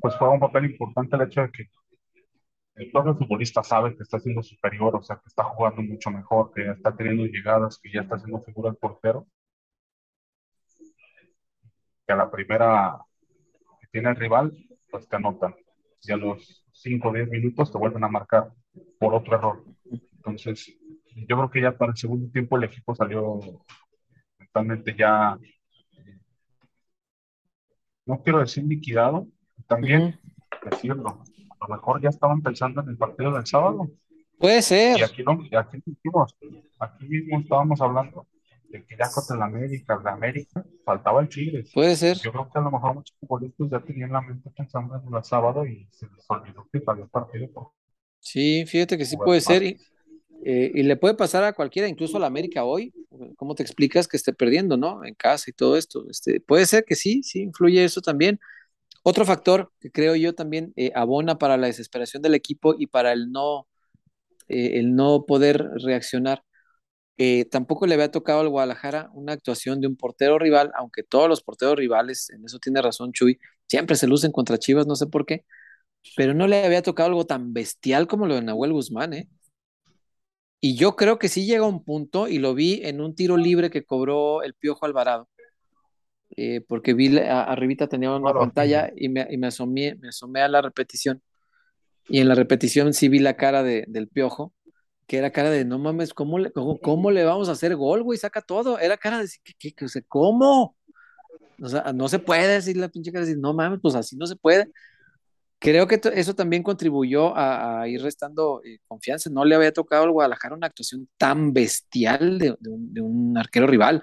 pues fue un papel importante el hecho de que el propio futbolista sabe que está siendo superior, o sea, que está jugando mucho mejor, que está teniendo llegadas, que ya está haciendo figura el portero. Que a la primera que tiene el rival, pues te anotan. Y a los 5 o 10 minutos te vuelven a marcar por otro error. Entonces, yo creo que ya para el segundo tiempo el equipo salió mentalmente ya, no quiero decir liquidado, también decirlo, a lo mejor ya estaban pensando en el partido del sábado. Puede ser. Y aquí, no, aquí, aquí mismo estábamos hablando de que ya contra la América, la América, faltaba el Tigres. Puede ser. Yo creo que a lo mejor muchos futbolistas ya tenían la mente pensando en el sábado y se les olvidó que había partido. Por... Sí, fíjate que sí puede ser. Y, eh, y, le puede pasar a cualquiera, incluso a la América hoy. ¿Cómo te explicas que esté perdiendo, no? En casa y todo esto. Este, puede ser que sí, sí, influye eso también. Otro factor que creo yo también eh, abona para la desesperación del equipo y para el no, eh, el no poder reaccionar eh, tampoco le había tocado al Guadalajara una actuación de un portero rival, aunque todos los porteros rivales, en eso tiene razón Chuy, siempre se lucen contra Chivas, no sé por qué, pero no le había tocado algo tan bestial como lo de Nahuel Guzmán, ¿eh? Y yo creo que sí llega a un punto, y lo vi en un tiro libre que cobró el Piojo Alvarado, eh, porque vi arribita tenía una pantalla y, me, y me, asomé, me asomé a la repetición, y en la repetición sí vi la cara de, del Piojo, que era cara de, no mames, ¿cómo le, cómo, le vamos a hacer gol, güey? Saca todo. Era cara de, ¿qué, qué, ¿cómo? O sea, no se puede decir la pinche cara de, no mames, pues así no se puede. Creo que eso también contribuyó a, ir restando eh, confianza. No le había tocado al Guadalajara una actuación tan bestial de, un, arquero rival.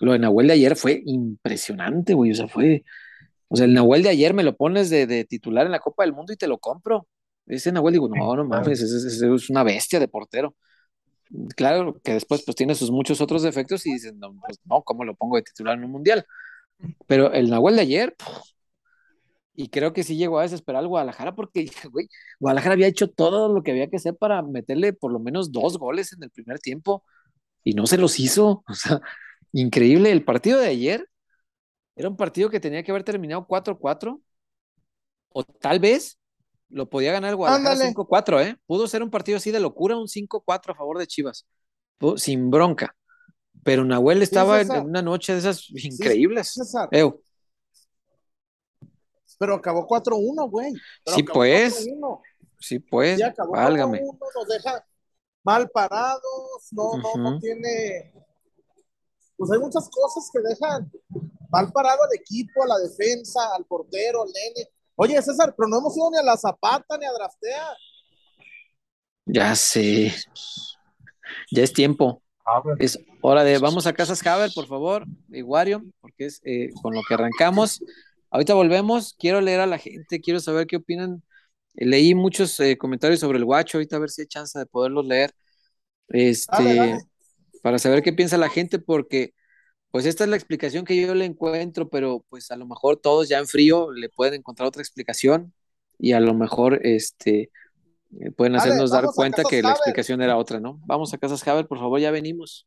Lo de Nahuel de ayer fue impresionante, güey. O sea, fue. O sea, el Nahuel de ayer me lo pones de, titular en la Copa del Mundo y te lo compro. Ese Nahuel digo, no, no mames, es, una bestia de portero. Claro que después pues tiene sus muchos otros defectos y dicen, no, pues no, ¿cómo lo pongo de titular en un mundial? Pero el Nahuel de ayer, y creo que sí llegó a desesperar al Guadalajara porque, güey, Guadalajara había hecho todo lo que había que hacer para meterle por lo menos dos goles en el primer tiempo y no se los hizo. O sea, increíble. El partido de ayer era un partido que tenía que haber terminado 4-4 o tal vez lo podía ganar el Guadalajara 5-4, ¿eh? Pudo ser un partido así de locura, un 5-4 a favor de Chivas, sin bronca. Pero Nahuel estaba en, una noche de esas increíbles. Pero acabó 4-1, güey. Sí, pues. Sí, pues. válgame. nos deja mal parados, no, no, no tiene. Pues hay muchas cosas que dejan mal parado al equipo, a la defensa, al portero, al nene Oye, César, pero no hemos ido ni a la Zapata ni a Draftea. Ya sé. Ya es tiempo. Es hora de. Vamos a Casas Haber, por favor, Iguario, porque es eh, con lo que arrancamos. Ahorita volvemos. Quiero leer a la gente, quiero saber qué opinan. leí muchos eh, comentarios sobre el guacho, ahorita a ver si hay chance de poderlos leer. Este, para saber qué piensa la gente, porque pues esta es la explicación que yo le encuentro, pero pues a lo mejor todos ya en frío le pueden encontrar otra explicación y a lo mejor este eh, pueden hacernos dar cuenta que la explicación era otra, ¿no? Vamos a Casas Haber, por favor, ya venimos.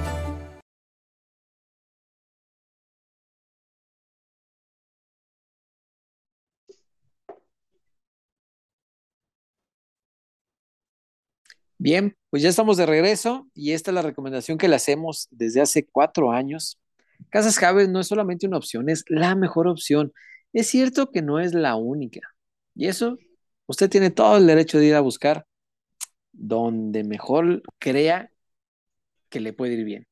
Bien, pues ya estamos de regreso y esta es la recomendación que le hacemos desde hace cuatro años. Casas Javes no es solamente una opción, es la mejor opción. Es cierto que no es la única. Y eso, usted tiene todo el derecho de ir a buscar donde mejor crea que le puede ir bien.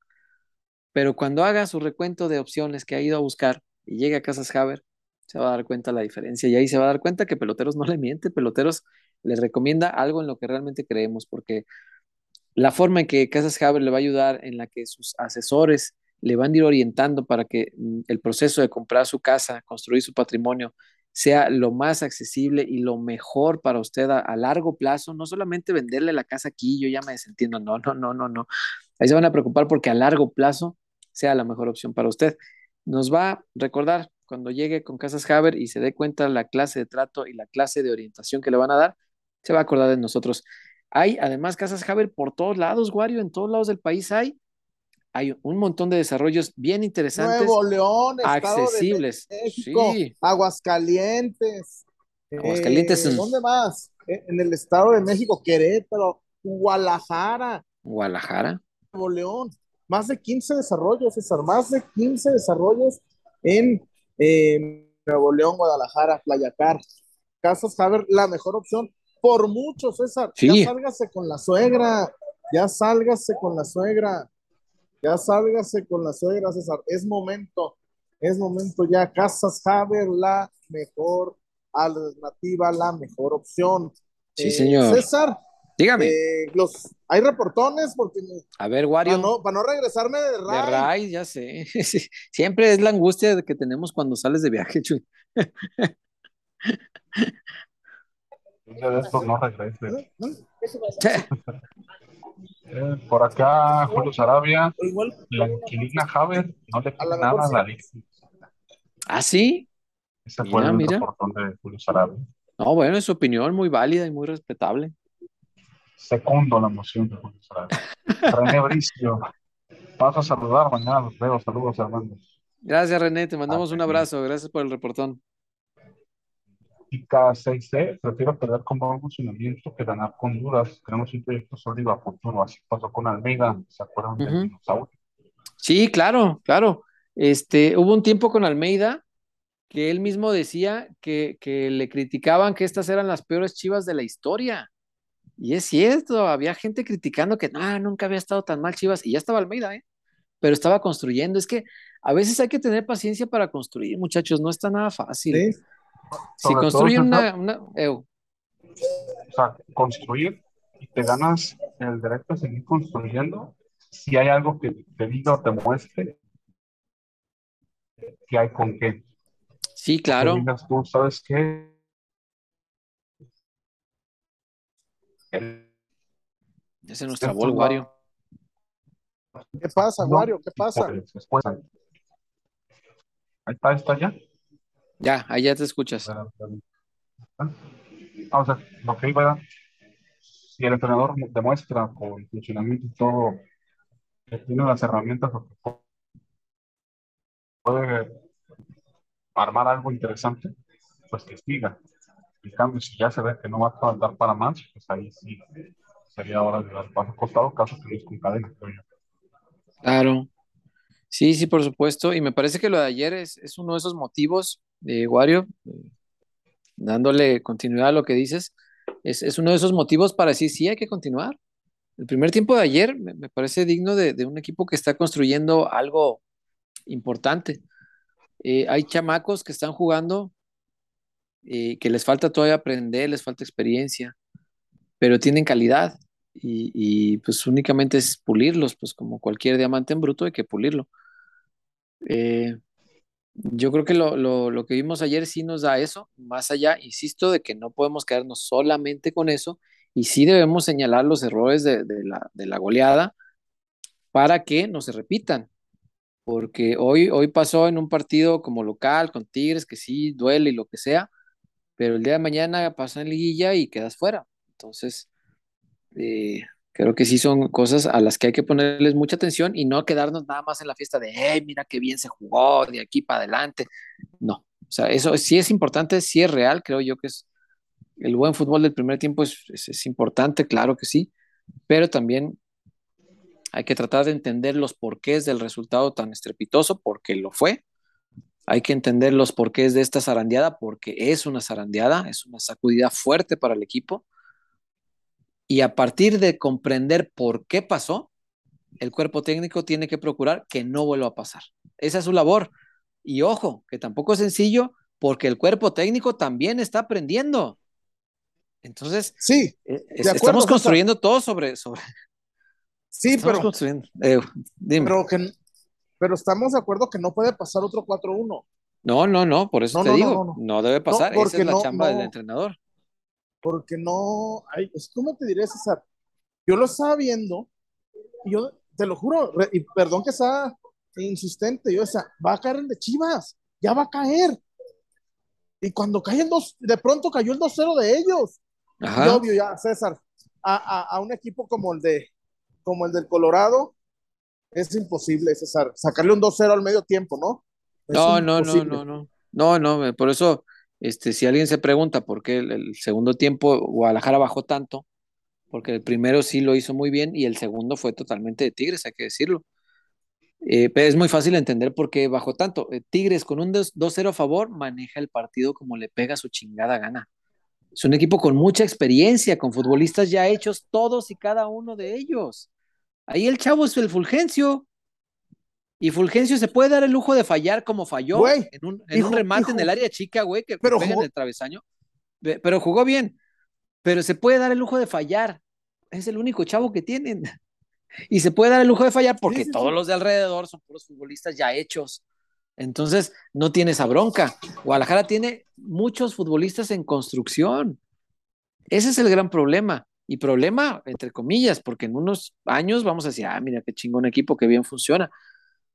Pero cuando haga su recuento de opciones que ha ido a buscar y llegue a Casas Haber, se va a dar cuenta la diferencia y ahí se va a dar cuenta que peloteros no le miente, peloteros les recomienda algo en lo que realmente creemos, porque la forma en que Casas Haber le va a ayudar, en la que sus asesores le van a ir orientando para que mm, el proceso de comprar su casa, construir su patrimonio, sea lo más accesible y lo mejor para usted a, a, largo plazo, no solamente venderle la casa aquí, yo ya me desentiendo, no, no, no, no, no. Ahí se van a preocupar porque a largo plazo sea la mejor opción para usted. Nos va a recordar cuando llegue con Casas Haber y se dé cuenta la clase de trato y la clase de orientación que le van a dar, se va a acordar de nosotros. Hay además Casas Haber por todos lados, Wario, en todos lados del país hay. Hay un montón de desarrollos bien interesantes. Nuevo León, accesibles. México, sí. Aguascalientes. Aguascalientes. Eh, ¿Dónde más? En el Estado de México, Querétaro, Guadalajara. Guadalajara. Nuevo León. Más de 15 desarrollos, César. Más de 15 desarrollos en eh, Nuevo León, Guadalajara, Playacar. Casas Haber, la mejor opción por mucho, César. Sí. Ya sálgase con la suegra, ya sálgase con la suegra, ya sálgase con la suegra, César. Es momento, es momento ya. Casas Haber, la mejor alternativa, la mejor opción. Sí, eh, señor. César. Dígame. Eh, los, hay reportones porque. A ver, Wario. Para no, para no regresarme de Ray. De Ray, ya sé. Siempre es la angustia que tenemos cuando sales de viaje, Chuy. estos no regrese. eh, por acá, Julio Sarabia, la inquilina Haber no le pide nada a la Alexis. ¿Ah, sí? Ese fue Mira, el mira. reportón de Julio Sarabia. No, bueno, es su opinión muy válida y muy respetable. Segundo la moción de. René Bricio, paso a saludar, mañana los veo. Saludos, hermanos. Gracias, René. Te mandamos Ah, un abrazo. Gracias por el reportón. Y K6C, prefiero perder con buen funcionamiento que ganar con dudas. Tenemos un proyecto sólido a futuro. Así pasó con Almeida. ¿Se acuerdan del Ujú. dinosaurio? Sí, claro, claro. Este, hubo un tiempo con Almeida que él mismo decía que, que le criticaban que estas eran las peores chivas de la historia. Y es cierto, había gente criticando que "Ah, nunca había estado tan mal Chivas, y ya estaba Almeida, ¿eh? Pero estaba construyendo. Es que a veces hay que tener paciencia para construir, muchachos, no está nada fácil. Sí. Si construyen una, una- O sea, construir y te ganas el derecho a seguir construyendo si hay algo que te diga o te muestre que hay con qué. sí, claro. tú, ¿sabes qué? Ya se nos trabó el Wario. ¿Qué pasa, Wario? ¿Qué pasa? después- ahí está, está ya. Ya, ahí ya te escuchas. Ah, o sea, lo que iba era, si el entrenador demuestra con el funcionamiento y todo que tiene las herramientas puede armar algo interesante, pues que siga. En cambio, si ya se ve que no va a dar para más, pues ahí sí sería hora de dar paso costado, caso que es con cadena. Claro. Sí, sí, por supuesto. Y me parece que lo de ayer es, es uno de esos motivos de Wario, dándole continuidad a lo que dices, es, es uno de esos motivos para decir, sí, hay que continuar. El primer tiempo de ayer me, me parece digno de, de un equipo que está construyendo algo importante. Eh, hay chamacos que están jugando, eh, que les falta todavía aprender, les falta experiencia, pero tienen calidad y, y, pues únicamente es pulirlos, pues como cualquier diamante en bruto hay que pulirlo. Eh, yo creo que lo, lo, lo que vimos ayer sí nos da eso, más allá, insisto, de que no podemos quedarnos solamente con eso y sí debemos señalar los errores de, de la, de la goleada para que no se repitan. Porque hoy, hoy pasó en un partido como local con Tigres, que sí duele y lo que sea, pero el día de mañana pasa en liguilla y quedas fuera. Entonces, eh, creo que sí son cosas a las que hay que ponerles mucha atención y no quedarnos nada más en la fiesta de, hey, mira qué bien se jugó, de aquí para adelante. No, o sea, eso sí es importante, sí es real, creo yo que es el buen fútbol del primer tiempo es, es, es importante, claro que sí, pero también hay que tratar de entender los porqués del resultado tan estrepitoso, porque lo fue. Hay que entender los porqués de esta zarandeada, porque es una zarandeada, es una sacudida fuerte para el equipo. Y a partir de comprender por qué pasó, el cuerpo técnico tiene que procurar que no vuelva a pasar. Esa es su labor. Y ojo, que tampoco es sencillo, porque el cuerpo técnico también está aprendiendo. Entonces, sí, eh, estamos construyendo César. todo sobre, sobre, Sí, pero, eh, pero, que, pero estamos de acuerdo que no puede pasar otro 4-1. No, no, no, por eso No, te no, digo, no, debe pasar, esa es la chamba del entrenador. porque no hay, es como te diré, César, yo lo estaba viendo, y yo te lo juro, re- y perdón que sea insistente, yo decía, va a caer el de Chivas, ya va a caer. Y cuando cae el 2, de pronto cayó el 2-0 de ellos. Y Ajá. obvio ya, César, a, a, a un equipo como el de como el del Colorado, es imposible, César, sacarle un 2-0 al medio tiempo, ¿no? Es No, no, no, imposible. no, no. No, no, por eso, este, si alguien se pregunta por qué el, el segundo tiempo Guadalajara bajó tanto, porque el primero sí lo hizo muy bien y el segundo fue totalmente de Tigres, hay que decirlo. Eh, pero es muy fácil entender por qué bajó tanto. Eh, Tigres con un 2 2-0 a favor maneja el partido como le pega su chingada gana. Es un equipo con mucha experiencia, con futbolistas ya hechos todos y cada uno de ellos. Ahí el chavo es el Fulgencio. Y Fulgencio se puede dar el lujo de fallar como falló Güey, en un, en hijo, un remate hijo. en el área chica, güey, que Pero pega en el travesaño. Pe- Pero jugó bien. Pero se puede dar el lujo de fallar. Es el único chavo que tienen. Y se puede dar el lujo de fallar porque Sí, sí, todos sí. los de alrededor son puros futbolistas ya hechos. Entonces, no tiene esa bronca. Guadalajara tiene muchos futbolistas en construcción. Ese es el gran problema. Y problema, entre comillas, porque en unos años vamos a decir, ah, mira qué chingón equipo, qué bien funciona.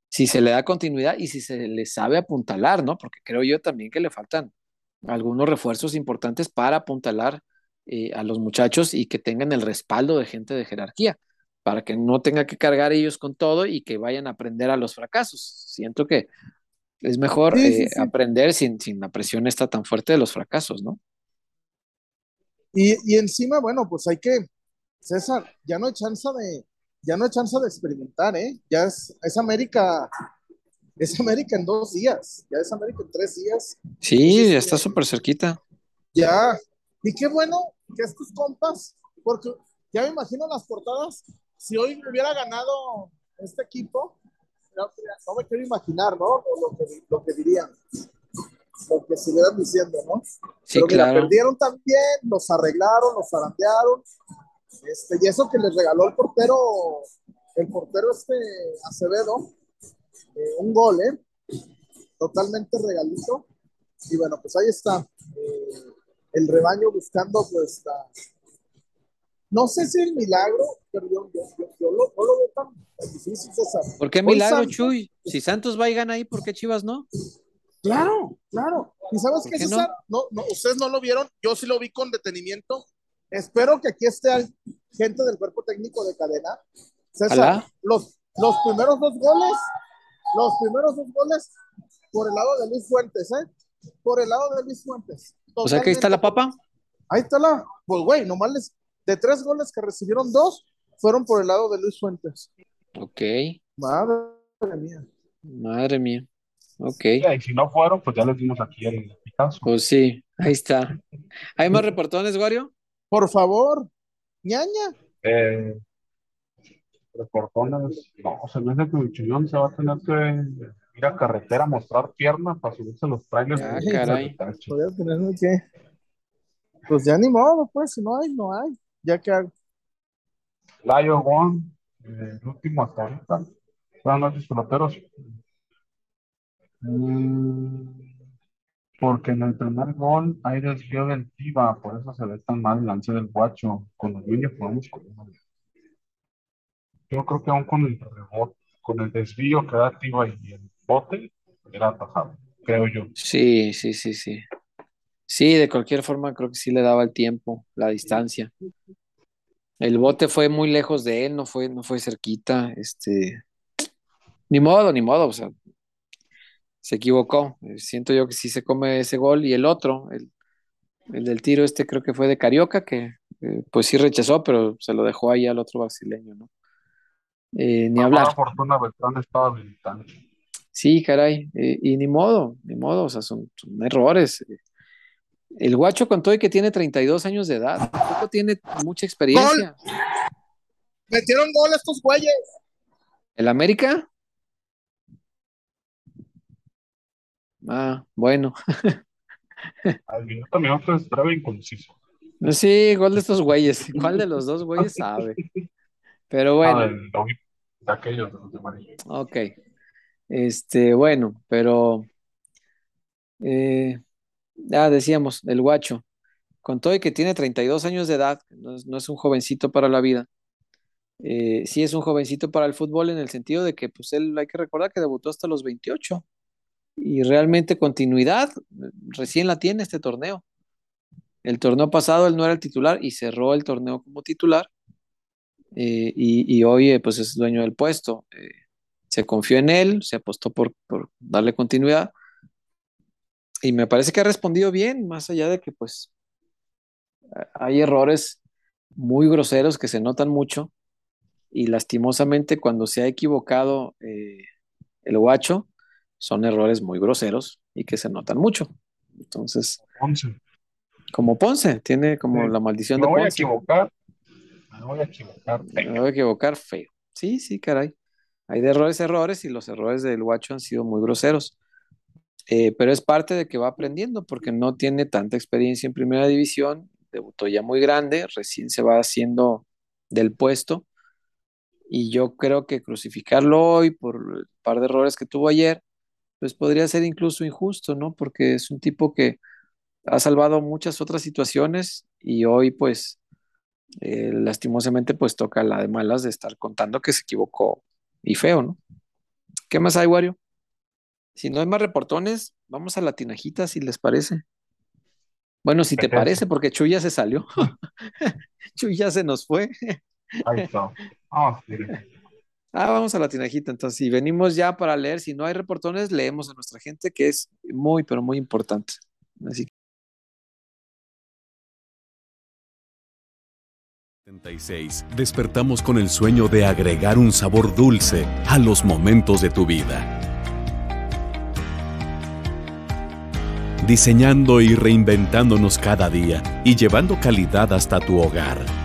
Si se le da continuidad y si se le sabe apuntalar, ¿no? Porque creo yo también que le faltan algunos refuerzos importantes para apuntalar eh, a los muchachos y que tengan el respaldo de gente de jerarquía, para que no tenga que cargar ellos con todo y que vayan a aprender a los fracasos. Siento que es mejor Sí, sí, eh, sí. aprender sin, sin la presión esta tan fuerte de los fracasos, ¿no? Y, y encima, bueno, pues hay que, César, ya no hay chance de, ya no hay chance de experimentar, ¿eh? Ya es, es América, es América en dos días, ya es América en tres días, Sí, ya está súper cerquita. ya. Y qué bueno que estos compas, porque ya me imagino las portadas, si hoy me hubiera ganado este equipo, no, no me quiero imaginar, ¿no? Lo, lo que, lo que dirían, lo que se hubieran diciendo, ¿no? Sí, Pero mira, claro. perdieron también, los arreglaron, los zarandearon. Este, y eso que les regaló el portero, el portero este Acevedo, eh, un gol, ¿eh? Totalmente regalito. Y bueno, pues ahí está. eh, el rebaño buscando, pues, la- no sé si el milagro, pero yo, yo, yo, yo lo, no lo veo tan, difícil, César. ¿Por qué milagro, Santos- Chuy? Si Santos va y gana ahí, ¿por qué Chivas no? Claro, claro. ¿Y sabes ¿Por qué, no? César? No? No, ustedes no lo vieron, yo sí lo vi con detenimiento. Espero que aquí esté gente del cuerpo técnico de cadena. César, los, los primeros dos goles, los primeros dos goles por el lado de Luis Fuentes, ¿eh? Por el lado de Luis Fuentes. O sea que ahí está la papa. Ahí está la, pues güey, nomás les, de tres goles que recibieron dos, fueron por el lado de Luis Fuentes. Ok, Madre mía. madre mía. Ok, Y si no fueron, pues ya les dimos aquí el Picasso. pues sí, ahí está. ¿Hay más reportones, Wario? Por favor, ñaña. Eh, reportones, no, se me hace que el chillón se va a tener que ir a carretera a mostrar pierna para subirse a los trailers. Ah, caray. que. Pues ya ni modo, pues, si no hay, no hay. Ya que hago. Lion One, eh, el último hasta ahorita. Buenas noches, peloteros. Mm, porque en el primer gol hay desvío del Tiva, por eso se ve tan mal el lance del guacho. Con los niños uno. Yo creo que aún con el rebote, con el desvío que da Tiva y el bote, era atajado, creo yo. Sí, sí, sí, sí. Sí, de cualquier forma creo que sí le daba el tiempo, la distancia. El bote fue muy lejos de él, no fue, no fue cerquita, este, ni modo, ni modo, o sea, se equivocó. Siento yo que sí se come ese gol y el otro, el, el del tiro este creo que fue de Carioca, que eh, pues sí rechazó, pero se lo dejó ahí al otro brasileño, ¿no? Eh, ni hablar. fortuna, Beltrán estaba habilitando. Sí, caray, eh, y ni modo, ni modo, o sea, son, son errores. El guacho con todo y que tiene 32 años de edad, tampoco tiene mucha experiencia. Metieron gol estos güeyes. ¿El América? Ah, bueno. Al minuto a minuto es breve e inconciso. Sí, gol de estos güeyes. ¿Cuál de los dos güeyes sabe? Pero bueno. Ah, vi de aquellos de los de. Ok. Este, bueno, pero Eh, ya decíamos, el guacho, con todo y que tiene 32 años de edad, no es, no es un jovencito para la vida, eh, sí es un jovencito para el fútbol en el sentido de que pues él hay que recordar que debutó hasta los 28 y realmente continuidad recién la tiene este torneo. El torneo pasado él no era el titular y cerró el torneo como titular eh, y, y, hoy eh, pues es dueño del puesto. Eh, se confió en él, se apostó por, por, darle continuidad y me parece que ha respondido bien, más allá de que pues hay errores muy groseros que se notan mucho y lastimosamente cuando se ha equivocado el guacho son errores muy groseros y que se notan mucho. Entonces, Ponce. como Ponce, tiene como Sí. la maldición Me de voy a Ponce. equivocar. Me voy a equivocar. Me voy a equivocar feo. Sí, sí, caray. Hay de errores, errores, y los errores del guacho han sido muy groseros. Eh, pero es parte de que va aprendiendo, porque no tiene tanta experiencia en primera división, debutó ya muy grande, recién se va haciendo del puesto, y yo creo que crucificarlo hoy por el par de errores que tuvo ayer, pues podría ser incluso injusto, ¿no? Porque es un tipo que ha salvado muchas otras situaciones y hoy, pues, eh, lastimosamente, pues toca la de malas de estar contando que se equivocó y feo, ¿no? ¿Qué más hay, Wario? Si no hay más reportones, vamos a la tinajita, si les parece. Bueno, si te parece, porque Chuy ya se salió. Chuy ya se nos fue. Ahí está. Ah, sí. Ah, vamos a la tinajita. Entonces, si venimos ya para leer, si no hay reportones, leemos a nuestra gente, que es muy, pero muy importante. Así que 76. Despertamos con el sueño de agregar un sabor dulce a los momentos de tu vida. Diseñando y reinventándonos cada día y llevando calidad hasta tu hogar.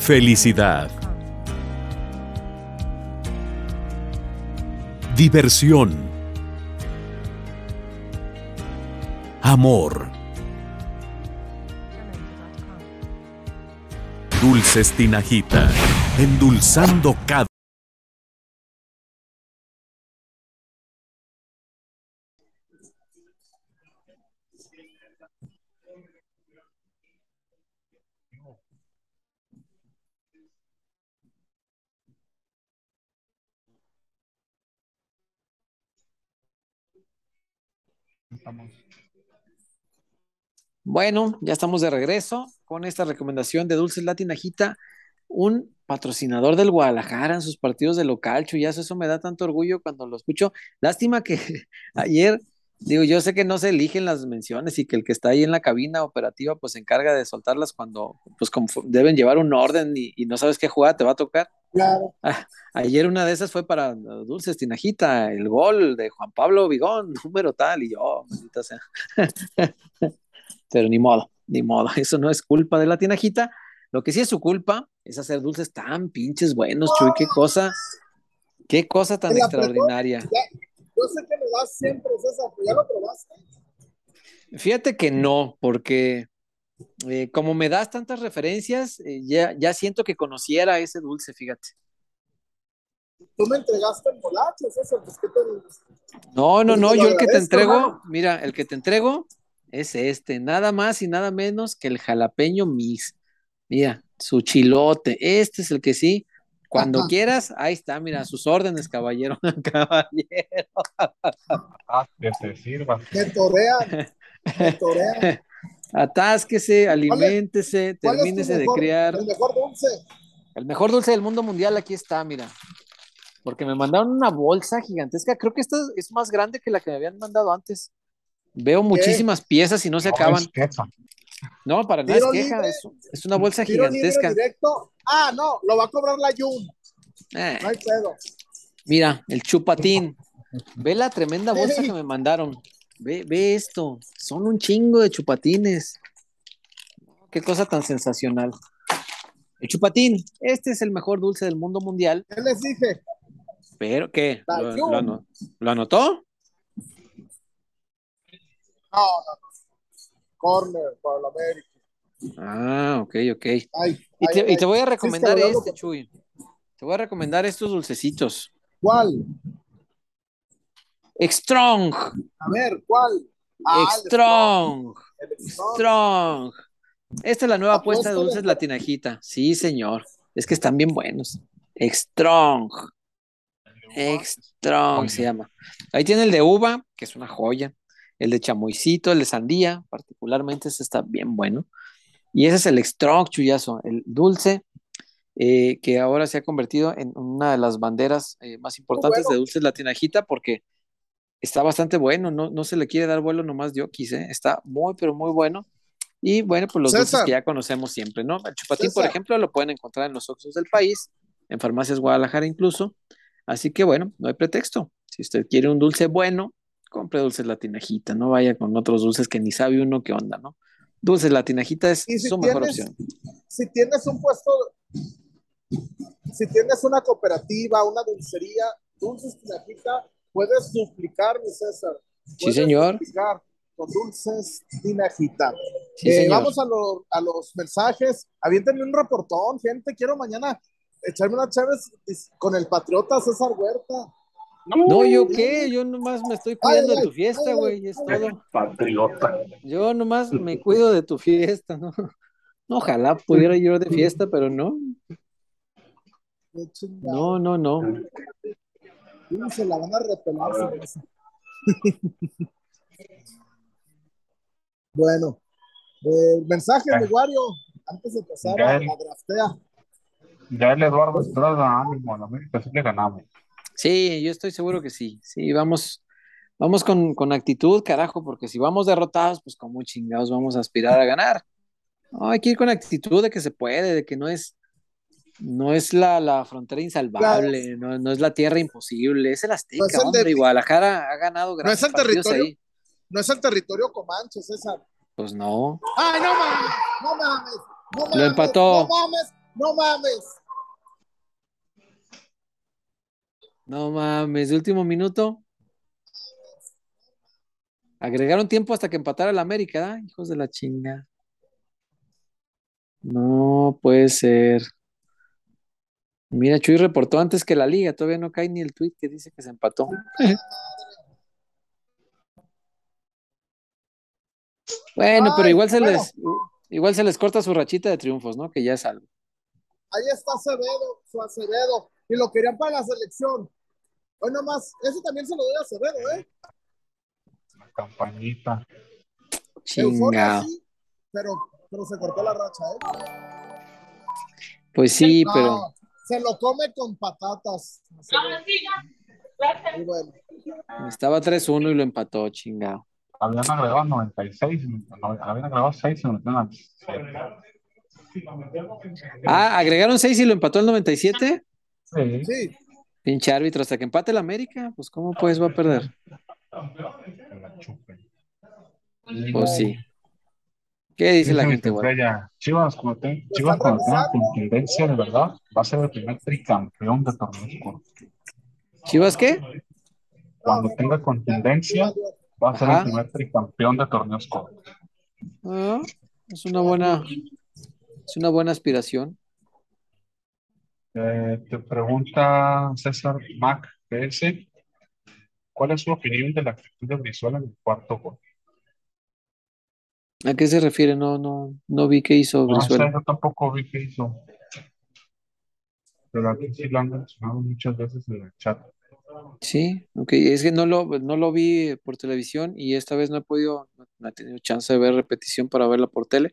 Felicidad. Diversión. Amor. Dulces Tinajita, endulzando cada... Bueno, ya estamos de regreso con esta recomendación de Dulces La Tinajita, un patrocinador del Guadalajara en sus partidos de local, Chuyazo, eso me da tanto orgullo cuando lo escucho. Lástima que ayer, digo, yo sé que no se eligen las menciones y que el que está ahí en la cabina operativa pues se encarga de soltarlas cuando pues como deben llevar un orden y, y no sabes qué jugada te va a tocar. Claro. Ah, ayer una de esas fue para uh, Dulces Tinajita, el gol de Juan Pablo Vigón, número tal, y yo, maldita sea. Pero ni modo, ni modo, eso no es culpa de la tinajita. Lo que sí es su culpa es hacer dulces tan pinches buenos, Chuy, qué cosa, qué cosa tan extraordinaria. Yo sé que me das siempre, César, pero ya lo probaste. Fíjate que no, porque eh, como me das tantas referencias, eh, ya, ya siento que conociera ese dulce, fíjate. Tú me entregaste el volacho, César, pues qué te... No, no, Pues no, lo yo el que te entrego, mira, el que te entrego es este, nada más y nada menos que el jalapeño mix. Mira, su chilote, este es el que sí, cuando Ajá. quieras, ahí está, mira, a sus órdenes, caballero, caballero. Ah, que te sirva. Me torean, torean. Atásquese, aliméntese, ¿Cuál es tu termínese de mejor- criar. El mejor dulce. El mejor dulce del mundo mundial aquí está, mira. Porque me mandaron una bolsa gigantesca. Creo que esta es más grande que la que me habían mandado antes. Veo muchísimas piezas y no se No acaban. es. No, para nada es queja. libre. Es, es una bolsa Tiro libre gigantesca. directo. Ah, no, lo va a cobrar la Jun. Eh, No hay pedo. mira, el chupatín. Ve la tremenda bolsa que me mandaron. Ve, ve esto. Son un chingo de chupatines. Qué cosa tan sensacional. El chupatín, este es el mejor dulce del mundo mundial. ¿Qué les dije? Pero, ¿qué? La ¿Lo, lo ano- ¿lo anotó? No, no, no. Corner para el América. Ah, ok, ok. Ay, Y te, ay, y te voy a recomendar Sí, este. Chuy. Te voy a recomendar estos dulcecitos. ¿Cuál? Strong, A ver, ¿cuál? Ah, Strong, Strong. Strong. Esta es la nueva apuesta de dulces latinajita. Sí, señor. Es que están bien buenos. Strong. Strong se llama. Ahí tiene el de uva, que es una joya. El de chamoycito, el de sandía, particularmente ese está bien bueno. Y ese es el Strong, chuyazo, el dulce eh, que ahora se ha convertido en una de las banderas eh, más importantes bueno. de dulces latinajita porque está bastante bueno, no, no se le quiere dar vuelo nomás de oquis, ¿eh? Está muy, pero muy bueno. Y bueno, pues los dulces que ya conocemos siempre, ¿no? El chupatín, por ejemplo, lo pueden encontrar en los Oxxos del país, en Farmacias Guadalajara incluso. Así que bueno, no hay pretexto. Si usted quiere un dulce bueno, compre dulces latinajita, no vaya con otros dulces que ni sabe uno qué onda, ¿no? Dulces latinajita es Y si su mejor opción. Si tienes un puesto, si tienes una cooperativa, una dulcería, dulces Tinajita, puedes duplicar, mi César. Sí, señor. duplicar con dulces Tinajita. Sí, Eh, vamos a, lo- a los mensajes. Aviéntenme un reportón, gente. Quiero mañana echarme una chaves con el patriota César Huerta. No, ¿yo qué? Yo nomás me estoy cuidando Ay, de tu fiesta, güey, es todo. Patriota. Yo nomás me cuido de tu fiesta, ¿no? No, Ojalá pudiera yo de fiesta, pero no, no, no, no. Se la van a repelar. bueno, eh, mensaje, mi Wario, antes de empezar a la draftea. Ya el Eduardo Estrada, ánimo, a la América sí le ganamos. Sí, yo estoy seguro que sí. Sí, vamos, vamos con, con actitud, carajo, porque si vamos derrotados, pues como chingados vamos a aspirar a ganar. No, hay que ir con actitud de que se puede, de que no es, no es la, la frontera insalvable, no, no es la tierra imposible, es el Azteca, No es el de- hombre, y Guadalajara ha ganado No es grandes el territorio. ahí. No es el territorio Comanche, César. Pues no, ¡Ay, no mames! ¡No mames! ¡No mames! Lo empató. ¡No mames! ¡No mames! No mames, de último minuto. Agregaron tiempo hasta que empatara el América, ¿verdad? Hijos de la chinga. No puede ser. Mira, Chuy reportó antes que la liga, todavía no cae ni el tweet que dice que se empató. Bueno, pero igual se les igual se les corta su rachita de triunfos, ¿no? Que ya es algo. Ahí está Acevedo, su Acevedo. Y lo querían para la selección. Hoy nomás, ese también se lo doy a Acevedo, ¿eh? La campañita. Euforia Chingado. sí, pero, pero se cortó la racha, ¿eh? Pues sí, No, pero Se lo come con patatas. Y bueno, estaba 3-1 y lo empató, chingado. Habían agregado 96, no, habían agregado 6 y nos metieron al 7. Ah, agregaron 6 y lo empató el 97. Sí. sí. Pinche árbitro, hasta que empate el América, pues ¿cómo pues va a perder? Pues sí. ¿Qué dice la gente, güey? Chivas, cuando, Chivas, tenga contundencia de verdad, va a ser el primer tricampeón de torneos cortos. ¿Chivas qué? Cuando tenga contundencia, va a ser Ajá. el primer tricampeón de torneos cortos. Ah, es una buena, es una buena aspiración. Eh, te pregunta César Mac PS, ¿cuál es su opinión de la actitud de Brizuela en el cuarto gol? ¿A qué se refiere? No, no, no vi qué hizo No sé, Brizuela. yo tampoco vi qué hizo. Pero aquí sí lo han mencionado muchas veces en el chat. Sí, ok, es que no lo, no lo vi por televisión y esta vez no he podido, no he tenido chance de ver repetición para verla por tele.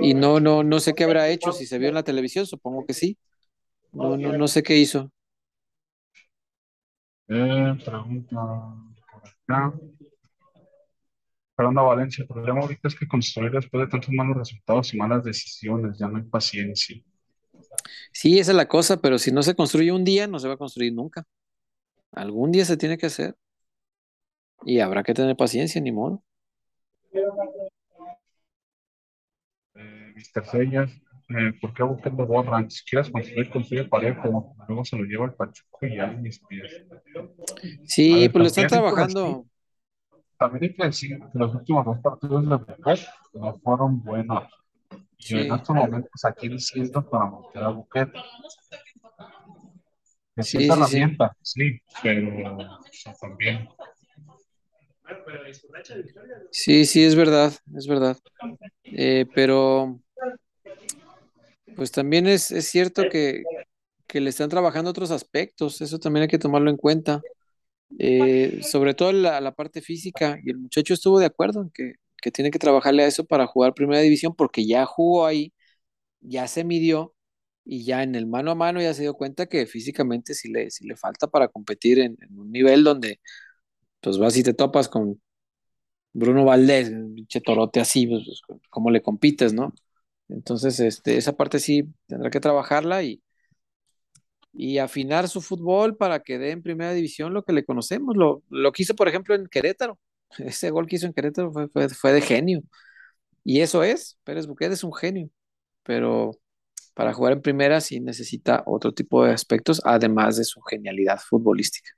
Y no, no, no sé qué habrá hecho, si se vio en la televisión, supongo que sí. No, no, no sé qué hizo. Eh, pregunta por acá. Fernando Valencia, el problema ahorita es que construir después de tantos malos resultados y malas decisiones, ya no hay paciencia. Sí, esa es la cosa, pero si no se construye un día, no se va a construir nunca. Algún día se tiene que hacer. Y habrá que tener paciencia, ni modo. Eh, Mr. Señas, eh, ¿por qué buscar lo borran? Si quieres construir, construye parejo, luego se lo lleva el Pachuco y ya en mis pies. Sí, ver, pues lo hay que decir, trabajando. también hay que decir que los últimos dos partidos de Buquet no fueron buenos. Y en estos momentos aquí el siento para montar a Buquet. Sí es sí, sí, sí. herramienta, sí, pero o sea, también. Sí, sí, es verdad, es verdad. Eh, pero pues también es, es cierto que, que le están trabajando otros aspectos, eso también hay que tomarlo en cuenta. Eh, sobre todo la, la parte física, y el muchacho estuvo de acuerdo en que, que tiene que trabajarle a eso para jugar primera división, porque ya jugó ahí, ya se midió, y ya en el mano a mano ya se dio cuenta que físicamente sí le, sí le falta para competir en, en un nivel donde pues vas y te topas con Bruno Valdés, un pinche torote así, pues, pues, ¿cómo le compites, no? Entonces, este, esa parte sí tendrá que trabajarla y, y afinar su fútbol para que dé en primera división lo que le conocemos. Lo, lo que hizo, por ejemplo, en Querétaro. Ese gol que hizo en Querétaro fue, fue, de genio. Y eso es, Pérez Buquet es un genio. Pero para jugar en primera sí necesita otro tipo de aspectos, además de su genialidad futbolística.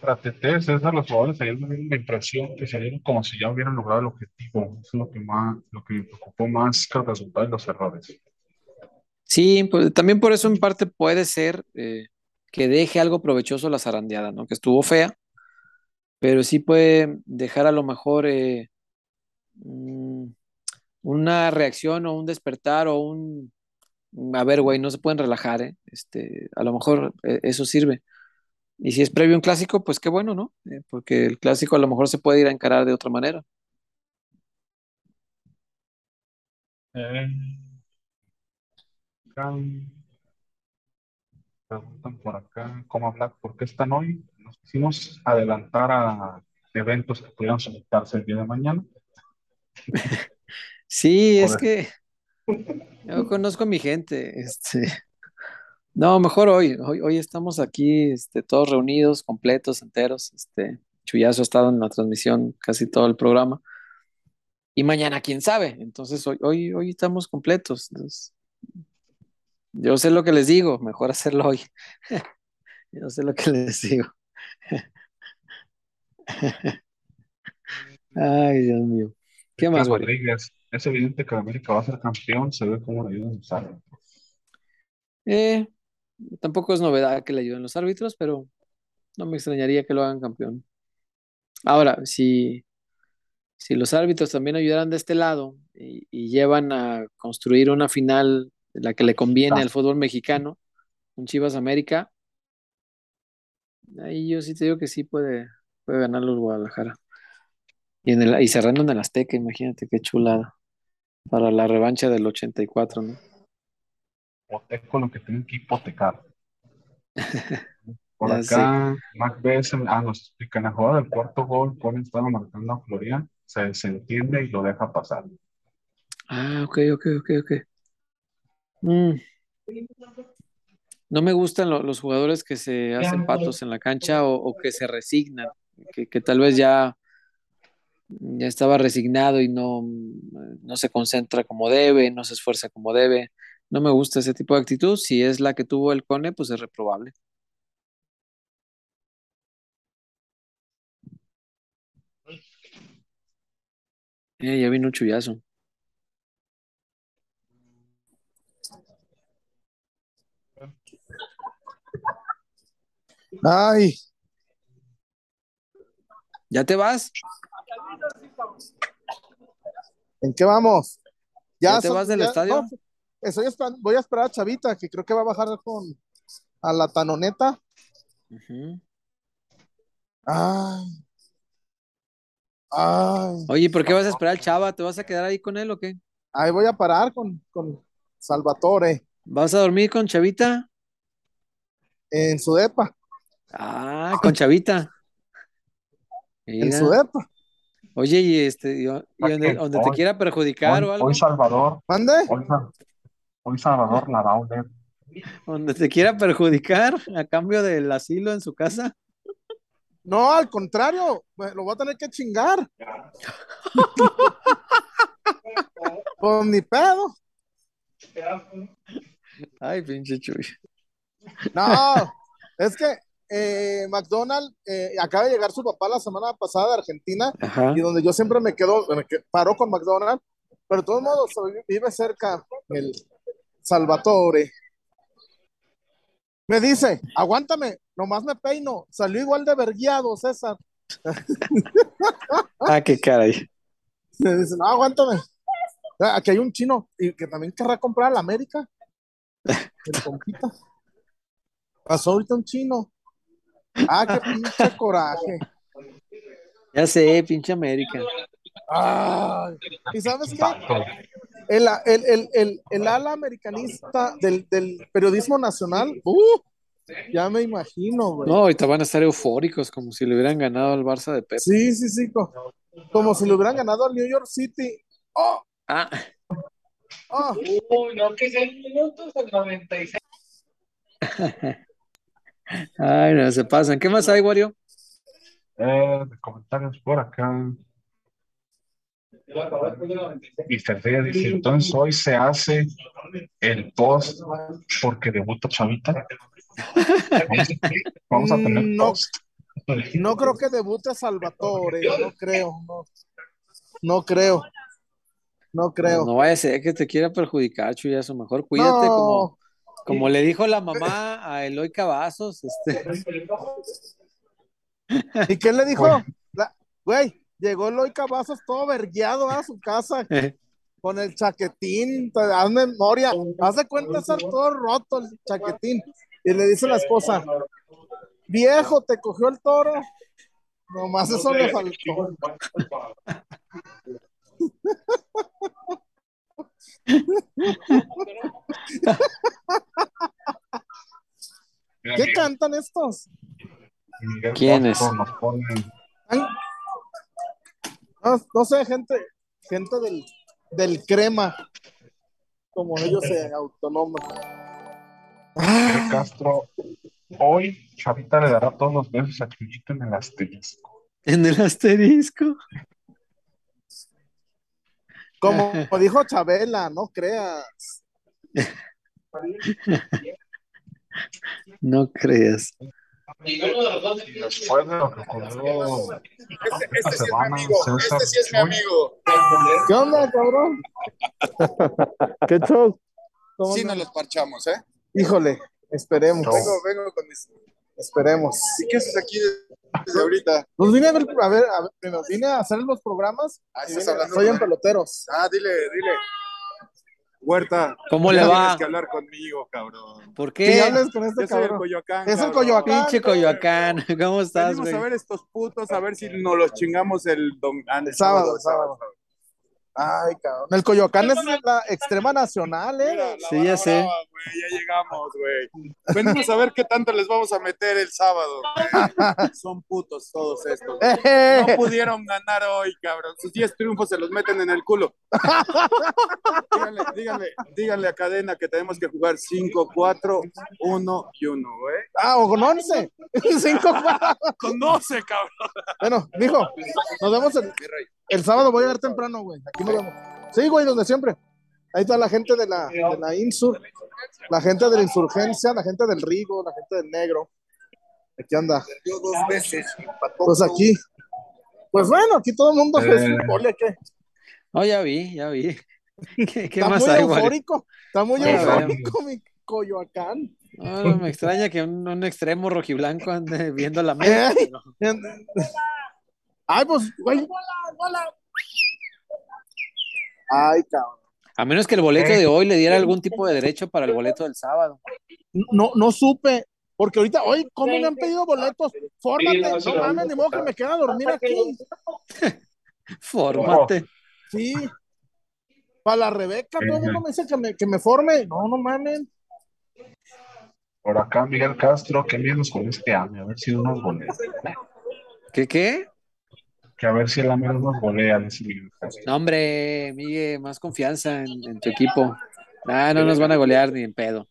Para TT, César, los jugadores ayer me la impresión que salieron como si ya hubieran logrado el objetivo. Eso es lo que más, lo que me preocupó más que el resultado y los errores. Sí, pues, también por eso en parte puede ser eh, que deje algo provechoso la zarandeada, ¿no? Que estuvo fea, pero sí puede dejar a lo mejor eh, mm, una reacción o un despertar o un, a ver, güey, no se pueden relajar, ¿eh? Este, a lo mejor eso sirve. Y si es previo a un clásico, pues qué bueno, ¿no? Eh, porque el clásico a lo mejor se puede ir a encarar de otra manera. Eh, preguntan por acá, ¿cómo hablar? ¿Por qué están hoy? Nos quisimos adelantar a eventos que pudieran solicitarse el día de mañana. Sí, es que yo conozco a mi gente, este, no, mejor hoy, hoy, hoy estamos aquí, este, todos reunidos, completos, enteros, este, Chuyazo ha estado en la transmisión casi todo el programa, y mañana quién sabe, entonces hoy, hoy, hoy estamos completos, entonces, yo sé lo que les digo, mejor hacerlo hoy, yo sé lo que les digo. Ay, Dios mío. ¿Qué más? Rodríguez, es evidente que América va a ser campeón, se ve cómo le ayudan a usar. Eh, tampoco es novedad que le ayuden los árbitros, pero no me extrañaría que lo hagan campeón. Ahora, si, si los árbitros también ayudaran de este lado y, y llevan a construir una final de la que le conviene al fútbol mexicano, un Chivas América, ahí yo sí te digo que sí puede, puede ganar los Guadalajara. Y, en el, y cerrando en el Azteca, imagínate qué chulada. Para la revancha del 84, ¿no? Hipoteco lo que tienen que hipotecar. Por sé. acá, Mac BS, ah, nos explican, la jugada del cuarto gol, Ponen estaba marcando a Florian, se desentiende y lo deja pasar. Ah, ok, ok, ok, ok. Mm, No me gustan lo- los jugadores que se hacen patos en la cancha o, o que se resignan, que, que tal vez ya, ya estaba resignado y no, no se concentra como debe, no se esfuerza como debe. No me gusta ese tipo de actitud. Si es la que tuvo el Cone, pues es reprobable. Eh, ya vino un chullazo. Ay, ¿Ya te vas? ¿en qué vamos? ¿Ya te son- vas del estadio? no, estoy esperando, voy a esperar a Chavita, que creo que va a bajar con a la tanoneta. Ay. Ay. Oye, ¿por qué vas a esperar al Chava? ¿Te vas a quedar ahí con él o qué? Ahí voy a parar con, con Salvatore ¿Vas a dormir con Chavita? en su depa, Ah, con Chavita. en su depa. Oye, y este, y- y donde, donde te quiera perjudicar Hoy, o algo, hoy Salvador, ¿Mande? hoy, hoy Salvador la va a oler. donde te quiera perjudicar a cambio del asilo en su casa. No, al contrario, lo voy a tener que chingar. Pues ni pedo. Ay, pinche Chuy. No, es que eh, McDonald eh, acaba de llegar su papá la semana pasada de Argentina Ajá. y donde yo siempre me quedo, me que- paro con McDonald, pero de todos modos vive cerca el Salvatore. Me dice, aguántame, nomás me peino, salió igual de verguiado, César. Ah, qué caray. Me dice, no, aguántame. Ah, Aquí hay un chino y que también querrá comprar a la América. El compita. Pasó ahorita un chino. Ah, qué pinche coraje. Ya sé, pinche América. Ay, ¿y sabes qué? El, el, el, el, el ala americanista del, del periodismo nacional, uh, ya me imagino, güey. No, ahorita van a estar eufóricos como si le hubieran ganado al Barça de Pep. Sí, sí, sí, co- como si le hubieran ganado al New York City. Oh, Ah, oh, Uy, no, que seis minutos al 96. ay, no se pasan. ¿Qué más hay, Wario? Eh, comentarios por acá. Iba a acabar después del 96. Mr. Ría dice, entonces hoy se hace el post porque debuta Chavita. Vamos a tener No. post. no creo que debute Salvatore, no creo, no, no creo, no creo. No vaya a ser que te quiera perjudicar, Chuy, eso mejor cuídate No. como, como le dijo la mamá a Eloy Cavazos, este, ¿Y qué le dijo? La- Güey, llegó Eloy Cavazos todo vergueado a su casa con el chaquetín, te das memoria, haz de cuenta estar todo roto el chaquetín. Y le dice la esposa, viejo, te cogió el toro. Nomás eso le faltó. ¿Qué cantan estos? ¿Quiénes? Castro nos pone, Ay, no, no sé, gente, gente del, del crema, como ellos se autonoman. Castro, hoy Chavita le dará todos los besos a Chuyito en el asterisco. en el asterisco. Como dijo Chabela, no creas. No creas. Ninguno de los dos Y después de lo que ocurrió esta semana, César Este Chuy, ¿Qué onda, cabrón? ¿Qué show? ¿Cómo Sí, no? nos los parchamos, ¿eh? Híjole, esperemos. Vengo, vengo con mis. Esperemos. ¿Y qué haces aquí desde ahorita? Pues vine a ver, a ver, a ver, vine a hacer los programas. Ah, estás hablando soy en peloteros. Ah, dile, dile. Huerta. ¿Cómo le va? Tienes que hablar conmigo, cabrón. ¿Por Que qué? hables con este Yo soy el cabrón. Coyoacán. Es el cabrón. Coyoacán. Pinche Coyoacán. ¿Cómo estás, güey? a ver estos putos, a ver si nos los chingamos el, dom- ah, el sábado, sábado. Ay, cabrón. El Coyoacán es la extrema nacional, ¿eh? Mira, la Sí, ya sé. brava, güey, ya llegamos, güey. Venimos a ver qué tanto les vamos a meter el sábado. güey. Son putos todos estos. Eh, No pudieron ganar hoy, cabrón. Sus 10 triunfos se los meten en el culo. díganle, díganle, díganle a cadena que tenemos que jugar 5, 4, 1 y 1, güey. Ah, o con 11. Cinco, cuatro. Con 12, cabrón. Bueno, mijo, nos vemos el, el sábado. Voy a llegar temprano, güey. Aquí nos vemos. Sí, güey, donde siempre. Ahí está la gente de la, de la Insur, la gente de la insurgencia, la gente del Rigo, la gente del Negro. Aquí anda. Perdió dos veces. Pues aquí. Pues bueno, aquí todo el mundo es Eh. fútbol, ¿eh? ¿qué? Oh, ya vi, ya vi. ¿Qué, qué Está más muy hay, eufórico. Está muy eufórico, mi Coyoacán. No, no, me extraña que un, un extremo rojiblanco ande viendo la América. Eh. pero- Ay, pues, güey. Ay, cabrón. A menos que el boleto de hoy le diera algún tipo de derecho para el boleto del sábado. No, no supe, porque ahorita, hoy, ¿cómo me han pedido boletos? Fórmate, no mames, ni modo que me quede a dormir aquí. Fórmate. Sí. Para la Rebeca, todo el mundo me dice que me, que me forme. No, no mames. Por acá, Miguel Castro, qué miedos con este AME, a ver si no nos golea. ¿Qué qué? Que a ver si el no nos golea. No, hombre, Miguel, más confianza en, en tu equipo. Ah, no nos van a golear ni en pedo.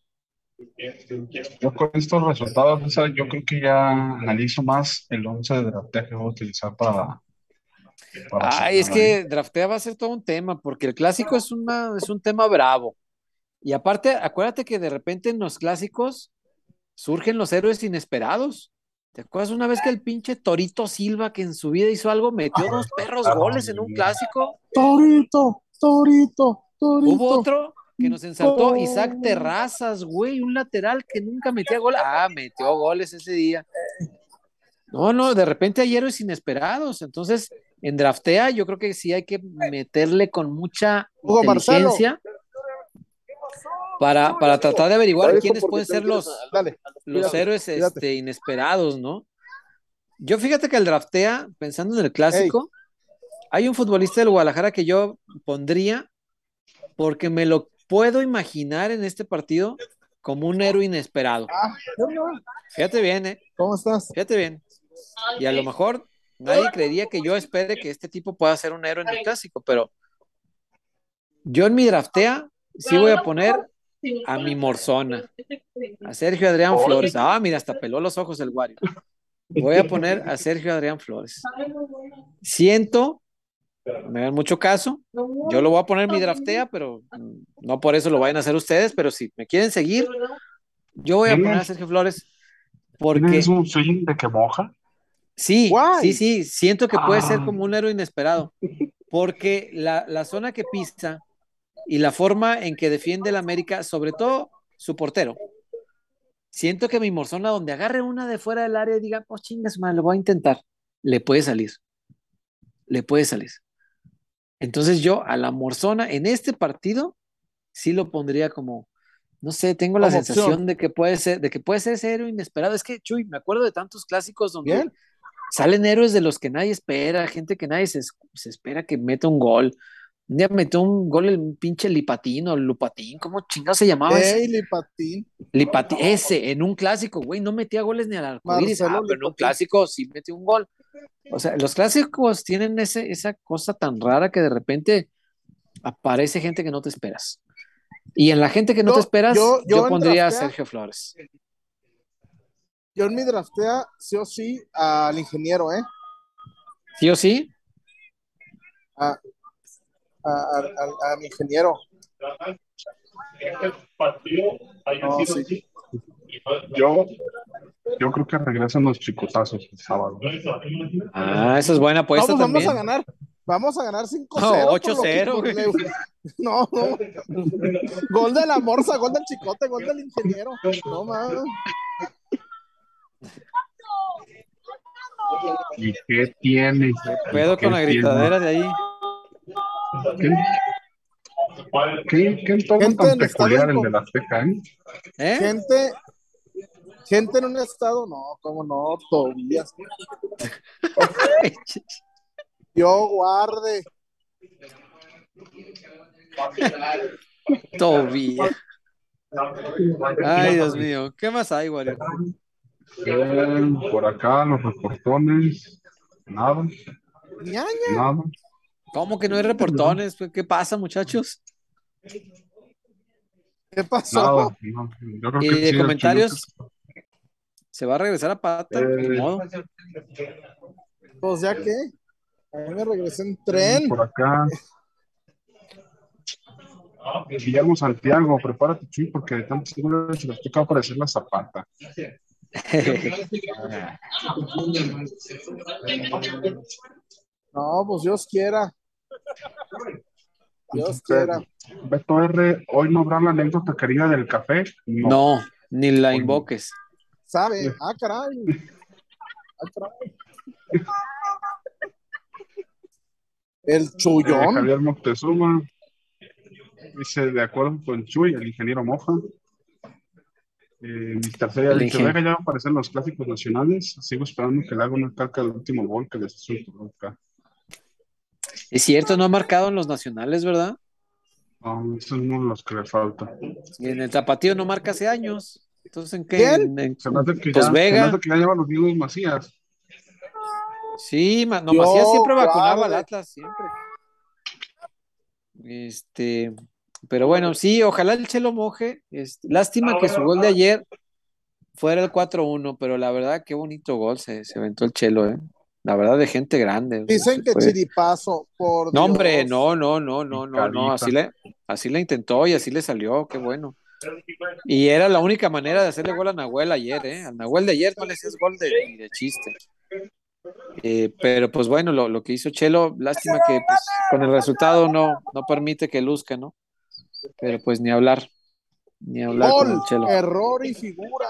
Yo con estos resultados, yo creo que ya analizo más el 11 de draftea que voy a utilizar para. para Ay, es que draftea va a ser todo un tema, porque el clásico es, una, es un tema bravo. Y aparte, acuérdate que de repente en los clásicos surgen los héroes inesperados. ¿Te acuerdas una vez que el pinche Torito Silva, que en su vida hizo algo, metió dos perros goles en un clásico? Torito, Torito, Torito. Hubo otro que nos ensaltó, Isaac Terrazas, güey, un lateral que nunca metía gol. Ah, metió goles ese día. No, no, de repente hay héroes inesperados. Entonces, en draftea, yo creo que sí hay que meterle con mucha Hugo Marcelo. Para, para tratar de averiguar quiénes pueden ser los, Dale, los héroes este, inesperados, ¿no? Yo fíjate que el draftea, pensando en el clásico, hay un futbolista del Guadalajara que yo pondría porque me lo puedo imaginar en este partido como un héroe inesperado. Ah. Fíjate bien, ¿eh? ¿Cómo estás? Fíjate bien. Y a lo mejor nadie creería que yo espere que este tipo pueda ser un héroe en el clásico, pero yo en mi draftea sí voy a poner a mi Morzona, a Sergio Adrián Flores. Ah, mira, hasta peló los ojos el Wario. Voy a poner a Sergio Adrián Flores. Siento, me dan mucho caso, yo lo voy a poner en mi draftea, pero no por eso lo vayan a hacer ustedes, pero si me quieren seguir, yo voy a poner a Sergio Flores porque ¿Tienes un swing de que moja? Sí, sí, sí, siento que puede ser Ah. como un héroe inesperado, porque la, la zona que pisa y la forma en que defiende el América, sobre todo su portero, siento que mi Morzona, donde agarre una de fuera del área y diga, oh chingas, man, lo voy a intentar, le puede salir, le puede salir. Entonces yo a la Morzona en este partido sí lo pondría como, no sé, tengo la Como sensación opción. de que puede ser, de que puede ser ese héroe inesperado. Es que, Chuy, me acuerdo de tantos clásicos donde Bien. salen héroes de los que nadie espera, gente que nadie se, se espera que meta un gol. Un día metió un gol el pinche Lipatín o Lupatín, ¿cómo chingado se llamaba ese? Ey, Lipatín. Lipatín, ese, en un clásico, güey, no metía goles ni al arcoíris, ah, pero en un clásico sí metió un gol. O sea, los clásicos tienen ese, esa cosa tan rara que de repente aparece gente que no te esperas. Y en la gente que no Yo- te esperas, yo- yo, pondría a Sergio Flores. Yo en mi draftea, sí o sí, al ingeniero, ¿eh? ¿Sí o sí? A, a, a- a- a mi ingeniero. No, sí. Yo, yo creo que regresan los chicotazos el sábado. Ah, esa es buena apuesta Vamos, vamos también. a ganar. Vamos a ganar 5-0. No, por 8-0, lo que- güey. No, no. Gol de la morsa, gol del chicote, gol del ingeniero. No mames. ¿Y qué tiene? Pedo ¿Qué con la tiene? gritadera de ahí. ¿Qué, qué, qué entorno Gente tan peculiar el de- de la Azteca, eh? ¿Eh? Gente, gente en un estado, no, cómo no, Tobías. Yo guarde. Tobía. Ay, Dios mío. ¿Qué más hay, Wario? Eh, por acá los reportones, nada, Ñaña. nada. ¿Cómo que no hay reportones? ¿Qué pasa, muchachos? ¿Qué pasó? Nada, no. Yo creo ¿Y que de sí, comentarios? ¿Se va a regresar a pata? Eh, modo. Pues ya que. A mí me regresé en tren. Por acá. Guillermo Santiago, prepárate, Chuy, porque de tantos goles se les toca aparecer la zapata. No, pues Dios quiera. Dios quiera. Beto R, hoy no habrá la anécdota querida del café. No, ni la invoques. ¿Sabe? Ah, caray. Ah, caray. El Eh, chullón. Javier Moctezuma. Dice, de acuerdo con Chuy, el ingeniero Moja. Eh, Mr. Seiya El dice, ingen- venga, ya aparecen los clásicos nacionales. Sigo esperando que le haga una calca del último gol que les hizo el. Es cierto, no ha marcado en los nacionales, ¿verdad? No, ese es uno de los que le falta. Y en el tapatío no marca hace años. Entonces, ¿en qué? ¿Quién? En- en- Se me hace que Pues ya, Vega. se me hace que ya lleva los hilos Macías. Sí, ma- no, Yo, Macías siempre vacunaba al. Atlas, siempre. Este, pero bueno, sí, ojalá el Chelo moje. Este, lástima que su gol de ayer fuera el 4-1, pero la verdad, qué bonito gol se, se aventó el Chelo, ¿eh? La verdad, de gente grande. Dicen que fue- chiripazo, por No, hombre, no, no, no, no, no, no, así le, así le intentó y así le salió, qué bueno. Y era la única manera de hacerle gol a Nahuel ayer, ¿eh? Al Nahuel de ayer no le hacías gol de, de chiste. Eh, pero pues bueno, lo, lo que hizo Chelo, lástima que pues, con el resultado no, no permite que luzca, ¿no? Pero pues ni hablar, ni hablar con el Chelo. error y figura.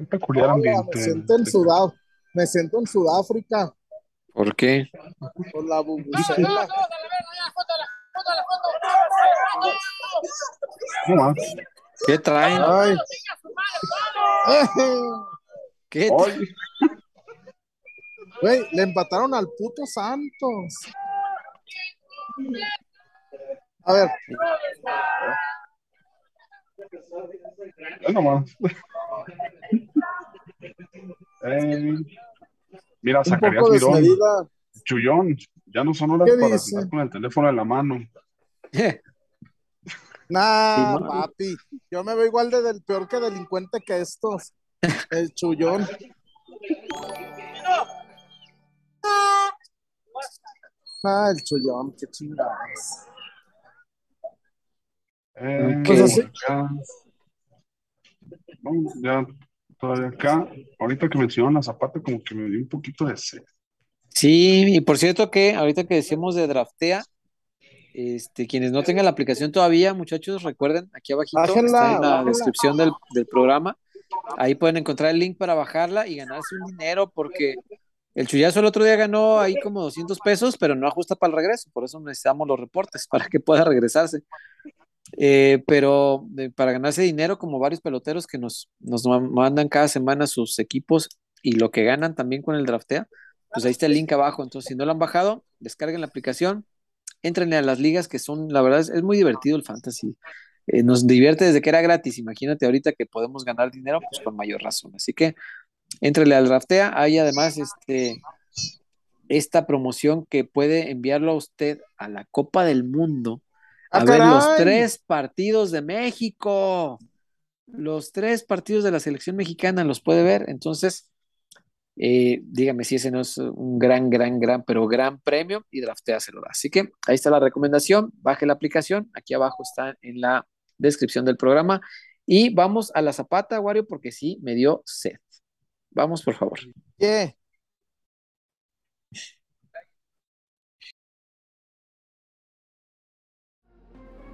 Qué peculiar Hola, ambiente. me siento en Sudá- me siento en Sudáfrica ¿Por qué? con la bubucela. No más. ¿Qué traen? Ay. ¿Qué Güey, le empataron al puto Santos. A ver, ya nomás. Eh, mira, Zacarías Mirón. Chullón, ya no son horas ¿Qué para dice? andar con el teléfono en la mano. Nah, Sí, no. papi. Yo me veo igual de del peor que delincuente que estos. El chullón. Ah, el chullón, qué chingados. Eh. Pues así. ya, no, ya todavía acá. Ahorita que mencionaron la Zapata, como que me dio un poquito de sed. Sí, y por cierto que ahorita que decíamos de draftea, este, quienes no tengan la aplicación todavía, muchachos, recuerden, aquí abajito Bájenla, está en la bájenla. descripción del, del programa. Ahí pueden encontrar el link para bajarla y ganarse un dinero porque el Chuyazo el otro día ganó ahí como 200 pesos, pero no ajusta para el regreso, por eso necesitamos los reportes para que pueda regresarse. Eh, pero eh, para ganarse dinero, como varios peloteros que nos, nos ma- mandan cada semana sus equipos y lo que ganan también con el draftea, pues ahí está el link abajo. Entonces, si no lo han bajado, descarguen la aplicación, entren a las ligas que son, la verdad, es, es muy divertido el fantasy. Eh, nos divierte desde que era gratis. Imagínate ahorita que podemos ganar dinero, pues con mayor razón. Así que entrenle al draftea. Hay además este, esta promoción que puede enviarlo a usted a la Copa del Mundo a ¡Ah, ver los tres partidos de México. Los tres partidos de la selección mexicana los puede ver. Entonces, eh, dígame si ese no es un gran, gran, gran, pero gran premio y draftea se lo da. Así que ahí está la recomendación. Baje la aplicación. Aquí abajo está en la descripción del programa. Y vamos a la zapata, Wario, porque sí me dio sed. Vamos, por favor.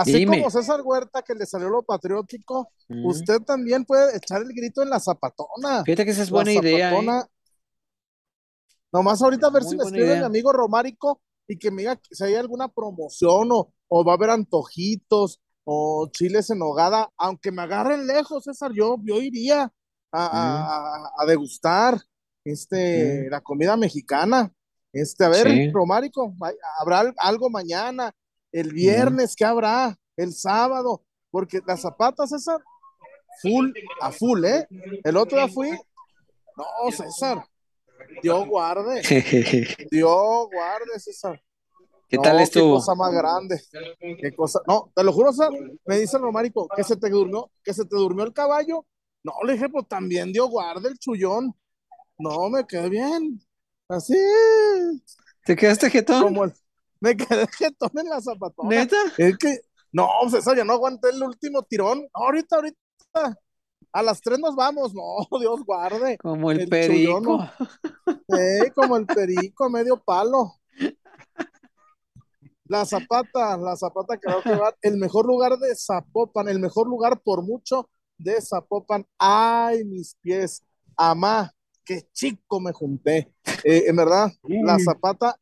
Así Dime. como César Huerta que le salió lo patriótico, usted también puede echar el grito en la zapatona. Fíjate que esa es La buena idea. ¿eh? Nomás ahorita a ver Muy si me escribe mi idea. amigo Romárico y que me diga si hay alguna promoción o, o va a haber antojitos o chiles en nogada, aunque me agarren lejos, César, yo, yo iría a, a- a- a degustar este, la comida mexicana. Este, a ver, Sí. Romárico, ¿habrá al- algo mañana? El viernes, ¿qué habrá? El sábado, porque las zapatas, César, full, a full, ¿eh? El otro día fui, no, César, Dios guarde, Dios guarde, César. ¿Qué No, tal Qué estuvo? cosa más grande. Qué cosa. No, te lo juro, César, me dice el Romárico, que se te durmió, que se te durmió el caballo. No, le dije, pues también Dios guarde el chullón. No, me quedé bien. Así. ¿Te quedaste jetón? Como el- me quedé jetón en la zapatona. ¿Neta? Es que, no, César, ya no aguanté el último tirón. Ahorita, ahorita. A las tres nos vamos. No, Dios guarde. Como el, El perico. chullón, Eh, como el perico, medio palo. La Zapata, la Zapata que va a llevar el mejor lugar de Zapopan, el mejor lugar por mucho de Zapopan. Ay, mis pies, amá, qué chico me junté. Eh, en verdad, la Zapata,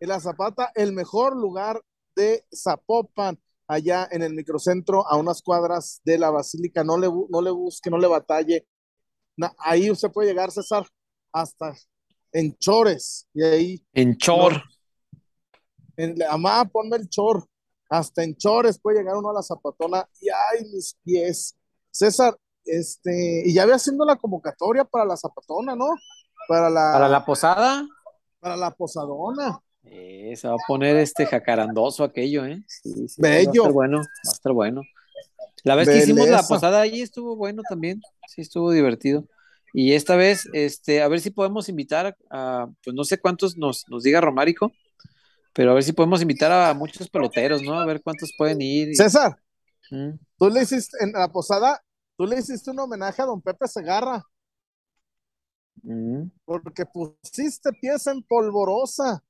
ey, la Zapata, el mejor lugar de Zapopan, allá en el microcentro, a unas cuadras de la Basílica. No le, no le busque, no le batalle. Na- ahí usted puede llegar, César, hasta en Chores, y ahí En Chor. en, amá, ponme el chor. Hasta en chores puede llegar uno a la zapatona y ay, mis pies. César, este, y ya ve haciendo la convocatoria para la zapatona, ¿no? Para la, Para la posada. para la posadona. Eh, se va a poner este jacarandoso aquello, ¿eh? Sí, sí, Bello. Va a estar bueno, va a estar bueno. La vez que hicimos la posada allí estuvo bueno también, sí estuvo divertido. Y esta vez, este, a ver si podemos invitar a, pues no sé cuántos nos, nos diga Romárico, pero a ver si podemos invitar a muchos peloteros, ¿no? A ver cuántos pueden ir. y- César, Mm. tú le hiciste en la posada, tú le hiciste un homenaje a don Pepe Segarra, Mm. porque pusiste pieza en polvorosa.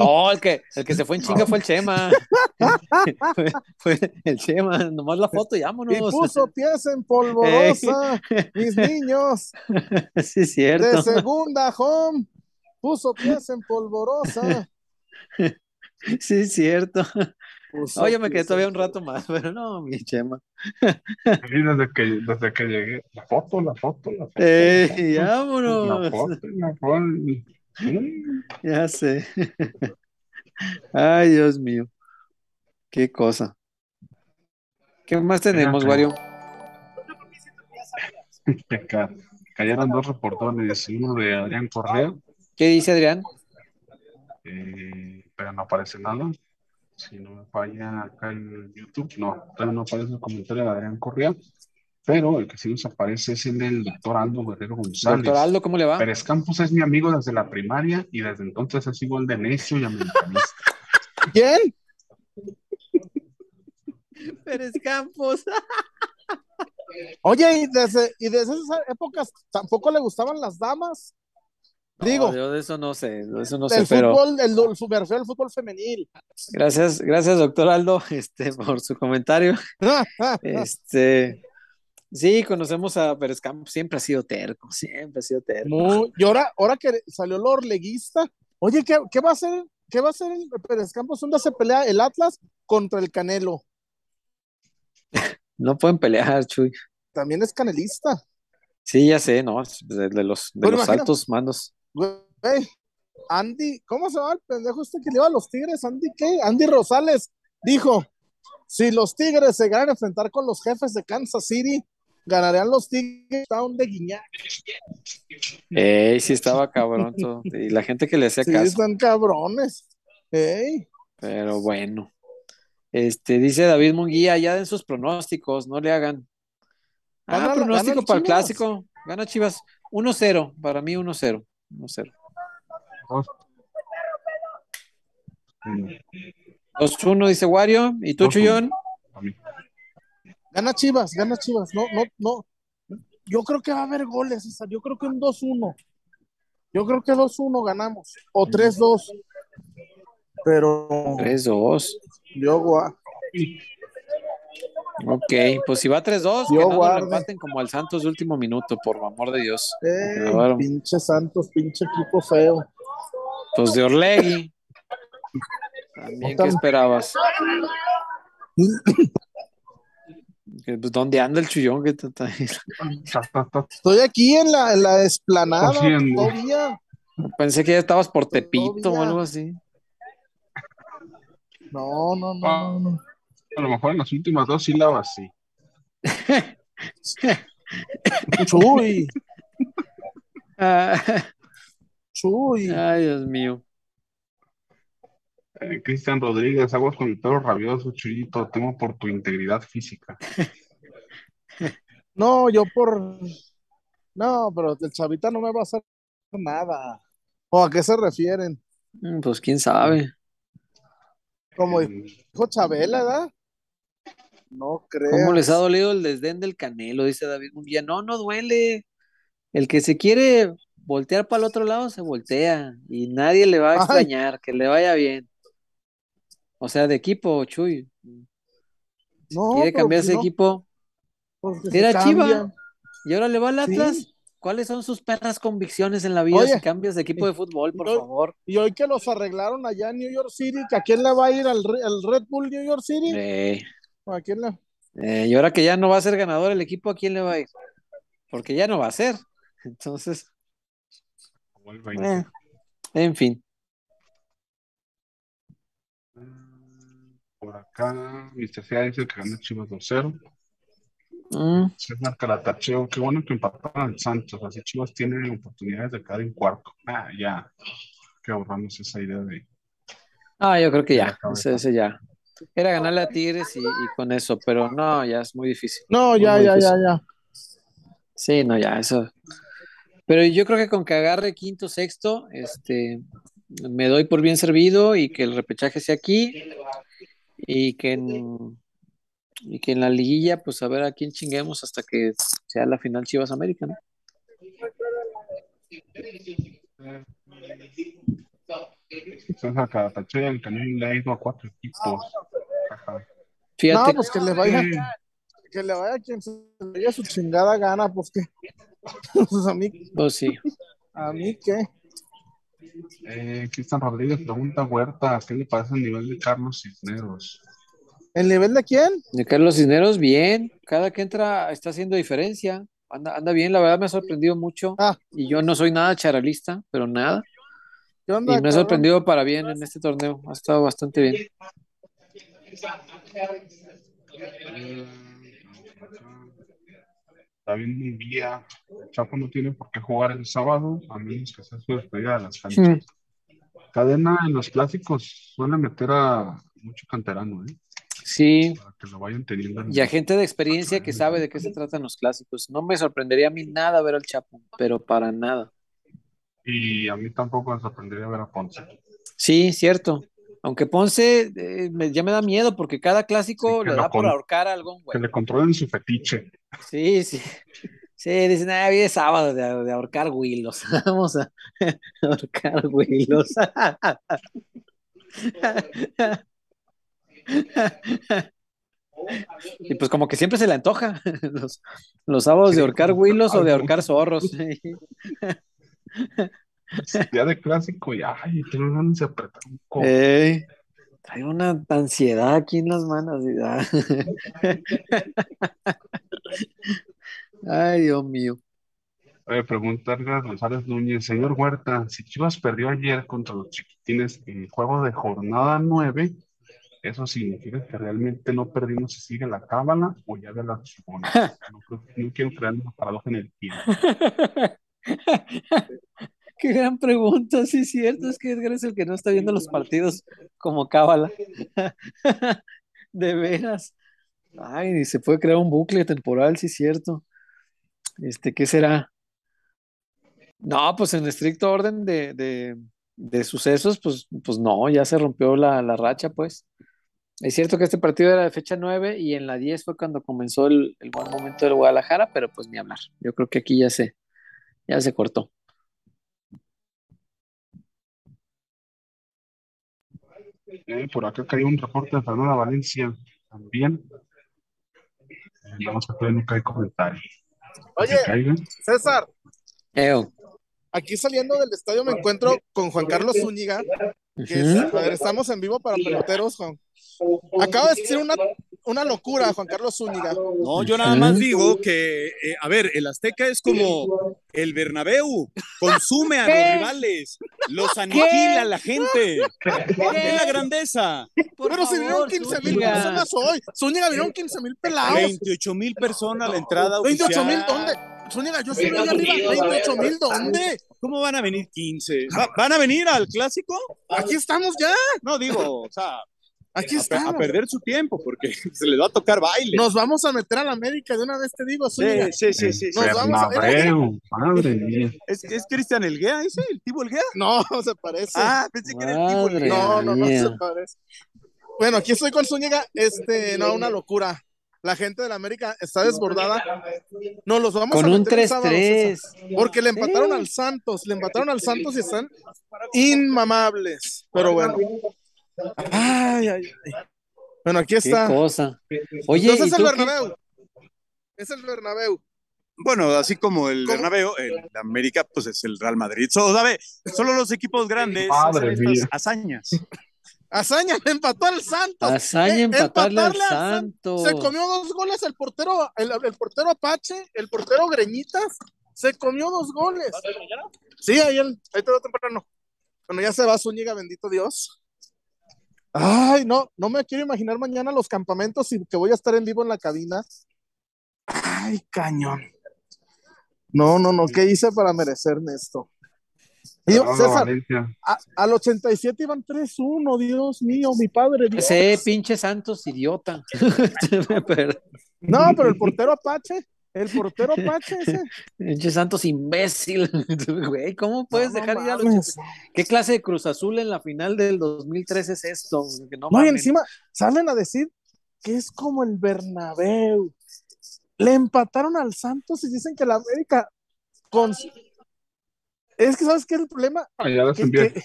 Oh, el que, el que se fue en chinga fue el Chema. fue, fue el Chema, nomás la foto y vámonos. Y puso pieza en polvorosa, mis niños. sí, cierto. De segunda home, puso pieza en polvorosa. Sí, es cierto. Puso Oye, me quedé todavía un rato más, pero no, mi Chema. Y desde que, desde que llegué, la foto, la foto, la foto. ¡Ey, la vámonos! foto, la foto. Ya sé. Ay, Dios mío. Qué cosa. ¿Qué más tenemos. Wario? Cayeron dos reportones, uno de Adrián Correa, ¿Qué dice Adrián? eh, pero no aparece nada. Si no me falla acá en YouTube, no, todavía no aparece el comentario de Adrián Correa, pero el que sí nos aparece es el del doctor Aldo Guerrero González. Doctor Aldo, ¿cómo le va? Pérez Campos es mi amigo desde la primaria y desde entonces es igual de necio y americanista. ¿Quién? Pérez Campos. Oye, y desde, y desde esas épocas tampoco le gustaban las damas. Digo, No, yo de eso no sé, de eso no sé, del pero fútbol, el, el, fútbol femenil. gracias, gracias, doctor Aldo, este, por su comentario. Este, sí, conocemos a Pérez Campos, siempre ha sido terco, siempre ha sido terco. Muy- y ahora, ahora que salió lo orleguista, oye, ¿qué, qué va a hacer? ¿Qué va a hacer el Pérez Campos? ¿Dónde se pelea el Atlas contra el Canelo? No pueden pelear, Chuy. También es canelista. Sí, ya sé, ¿no? De, de los, de los imagina- altos mandos. Güey, Andy, ¿cómo se llama el pendejo este que le iba a los Tigres? ¿Andy qué? Andy Rosales dijo, si los Tigres se llegaran a enfrentar con los jefes de Kansas City, ganarían los Tigres Town de Guiñac. Ey, sí estaba cabrón todo. Y la gente que le hacía Sí, caso. están cabrones. Ey, Pero bueno. Este, dice David Munguía, ya den sus pronósticos, no le hagan. Ah, Gana- pronóstico gana para el clásico. Gana Chivas 1-0, para mí 1-0. 1-0. 2-1 dice Wario. ¿Y tú, 2-1. Chuyón? Gana Chivas, gana Chivas. No, no, no. Yo creo que va a haber goles, César. Yo creo que un 2-1. Yo creo que 2-1 ganamos. O 3-2. Pero 3-2. yo, gua- Ok, pues si va 3-2, que no lo empaten como al Santos de último minuto, por amor de Dios. Claro. pinche Santos, pinche equipo feo. Pues de Orlegui. También, ¿qué esperabas? Pues, ¿Dónde anda el chullón que te está ahí? Estoy aquí en la, en la esplanada todavía. Pensé que ya estabas por Tepito o algo así. No, no, no, no, no. A lo mejor en las últimas dos sílabas sí. Chuy, Ah, chuy. Ay, Dios mío. Eh, Cristian Rodríguez, aguas con el perro rabioso, Chuyito, temo por tu integridad física. No, yo por. No, pero el chavita no me va a hacer nada. ¿O a qué se refieren? Mm, Pues quién sabe. Como Eh, dijo Chabela, ¿verdad? No creas. ¿Cómo les ha dolido el desdén del Canelo? Dice David Munguía. No, no duele. El que se quiere voltear para el otro lado se voltea y nadie le va a Ay. extrañar, que le vaya bien. O sea, de equipo, Chuy. No, Quiere cambiarse si de no, equipo. pues Era Chiva y ahora le va al Sí. Atlas. ¿Cuáles son sus perras convicciones en la vida Oye, si cambias de equipo de fútbol, por favor? Y hoy que los arreglaron allá en New York City, ¿que ¿a quién le va a ir al, Re- al Red Bull New York City? Eh, ¿O ¿A quién le? eh, y ahora que ya no va a ser ganador el equipo, ¿a quién le va a ir? Porque ya no va a ser. Entonces, como el 20. eh, en fin. Por acá, Mr. Sea dice que gana Chivas 2-0. Mm, César Calatacheo, qué bueno que empataron al Santos. Así Chivas tiene oportunidades de quedar en cuarto. Ah, ya. Que ahorramos esa idea de. Ah, yo creo que la ya, ese, ese ya. Era ganarle a Tigres y, y con eso, pero no, ya es muy difícil. No, ya, muy ya, ya, ya. Sí, no, ya, eso. Pero yo creo que con que agarre quinto, sexto, este, me doy por bien servido y que el repechaje sea aquí y que en, y que en la liguilla, pues a ver a quién chinguemos hasta que sea la final Chivas América, ¿no? César Calatacheo, el Canelo le ha ido a cuatro equipos. Ajá. No, Fíjate, pues que le vaya, Sí. que le vaya quien se le vaya su chingada gana, pues que. Pues a mí, pues sí. a mí qué. Eh, Cristian Rodríguez pregunta Huerta, ¿qué le parece el nivel de Carlos Cisneros? ¿El nivel de quién? De Carlos Cisneros, bien. Cada que entra está haciendo diferencia. Anda, anda bien, la verdad me ha sorprendido mucho. Ah. Y yo no soy nada charalista, pero nada. ¿Qué Y me ha sorprendido para bien en este torneo. Ha estado bastante bien. Eh, David Munguía, Chapo no tiene por qué jugar el sábado, a menos que sea su despedida de las canchas. Cadena en los clásicos suele meter a mucho canterano, ¿eh? Sí, Para que lo vayan teniendo en y a gente de experiencia que sabe de qué se tratan los clásicos. No me sorprendería a mí nada ver al Chapo, pero para nada. Y a mí tampoco me sorprendería ver a Ponce. Sí, cierto. Aunque Ponce eh, me- ya me da miedo porque cada clásico Sí, que le da por ahorcar a algún Que güey. le controlen su fetiche. Sí, sí. Sí, dicen, ah, hoy es sábado de, de ahorcar huilos. Vamos a ahorcar huilos. Y pues como que siempre se le antoja los, los sábados de ahorcar huilos o de ahorcar zorros. Día de clásico y ay, tengo ganas de apretar un codo. Trae una ansiedad aquí en las manos. y-. Ay, Dios mío. Oye, pregunta Edgar González Núñez, señor Huerta, si Chivas perdió ayer contra los chiquitines en el juego de jornada 9, ¿eso significa que realmente no perdimos y sigue la cábala o ya de la chibona? No, creo- no quiero crear una paradoja en el tiempo. Qué gran pregunta, sí, cierto, es que Edgar es el que no está viendo los partidos como cábala. De veras. Ay, se puede crear un bucle temporal, sí, cierto. Este, ¿qué será? No, pues en estricto orden de, de, de sucesos, pues, pues no, ya se rompió la, la racha, pues. Es cierto que este partido era de fecha 9 y en la 10 fue cuando comenzó el, el buen momento del Guadalajara, pero pues ni hablar. Yo creo que aquí ya se, ya se cortó. Eh, por acá cayó un reporte de Fernanda Valencia también. Vamos a ver, nunca hay comentarios. Oye. César, Eo. aquí saliendo del estadio me encuentro con Juan Carlos Zúñiga que es- a ver, estamos en vivo para peloteros, Juan. Acaba de decir una, una locura, Juan Carlos Zúñiga. No, yo nada más digo que, eh, a ver, el Azteca es como el Bernabéu, consume a los ¿Qué? rivales, los aniquila a la gente. Es la grandeza. Pero si vinieron 15 mil personas hoy. Zúñiga vinieron 15 mil pelados. 28 mil personas a la entrada 28 mil. ¿dónde? Zúñiga, yo estoy ahí arriba. 28 mil, ¿dónde? ¿Cómo van a venir 15? ¿Va- ¿Van a venir al clásico? Aquí estamos ya. No, digo, o sea, Aquí a, estamos. a perder su tiempo porque se les va a tocar baile. Nos vamos a meter a la América de una vez, te digo, Zúñiga. Sí, sí, sí, sí. Nos vamos a Bernabéu, madre mía. ¿Es, es Cristian Elguea ese? ¿El Tibo Elguea? No, se parece. Ah, pensé que era el Tibo Elguea. No, no, no mía. se parece. Bueno, aquí estoy con Zúñiga. Este, no, una locura. La gente de la América está desbordada. No, los vamos Con a un meter sábado, 3-3. César, Porque le empataron Sí. al Santos, le empataron al Santos y están inmamables. Pero bueno. Ay, ay, ay. Bueno, aquí Qué está. cosa. Oye, Entonces ¿y es el qué- Bernabéu. Es el Bernabéu. Bueno, así como el ¿Cómo? Bernabéu, el América, pues es el Real Madrid. So, ¿sabe? Solo los equipos grandes Madre hacen estas hazañas. Hazaña le empató al Santos. Hazaña Eh, empatarle al empatarle San- Santos. Se comió dos goles el portero, el, el portero Apache, el portero Greñitas. Se comió dos goles. Sí, ahí, el, ahí te veo temprano. Bueno, ya se va Zúñiga, bendito Dios. Ay, no, no me quiero imaginar mañana los campamentos y que voy a estar en vivo en la cabina. Ay, cañón. No, no, no, ¿qué hice para merecerme esto? Fernando César, a- al 87 iban 3-1, Dios mío, mi padre. Dios. Ese pinche Santos, idiota. No, pero el portero Apache, el portero Apache ese. Pinche Santos imbécil. Güey, ¿cómo puedes No, dejar ir a los. ¿Qué clase de Cruz Azul en la final del 2003 es esto? Que no No, y mamen. encima salen a decir que es como el Bernabéu. Le empataron al Santos y dicen que la América con... Es que, ¿sabes qué es el problema? Ah, ya Que- que-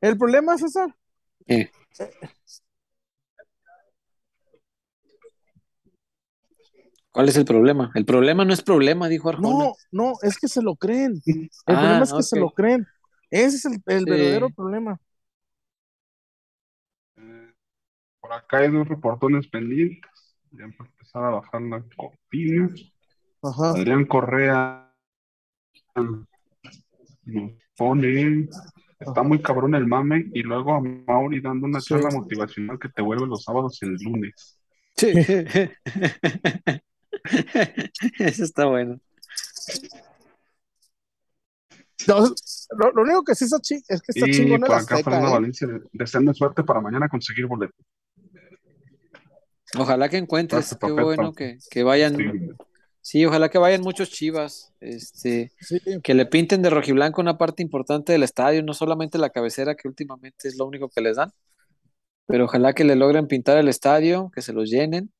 El problema, César, ¿Qué? ¿Cuál es el problema? El problema no es problema, dijo Arjona. no, no, es que se lo creen. El Ah, problema es que se lo creen. Ese es el, el Sí. verdadero problema. Por acá hay dos reportones pendientes. Ya para empezar a bajar la cortina. Ajá. Adrián Correa nos pone. Está muy cabrón el mame. Y luego a Mauri dando una Sí. charla motivacional que te vuelve los sábados el lunes. Sí. Eso está bueno. No, lo, lo único que sí está chi- es que está Y chingón el por acá Azteca, Fernando ¿eh? Valencia, deseenme suerte para mañana conseguir boleto. Ojalá que encuentres, Gracias, qué bueno que, que vayan. Sí. Sí, ojalá que vayan muchos chivas, este, Sí. que le pinten de rojiblanco una parte importante del estadio, no solamente la cabecera, que últimamente es lo único que les dan, pero ojalá que le logren pintar el estadio, que se los llenen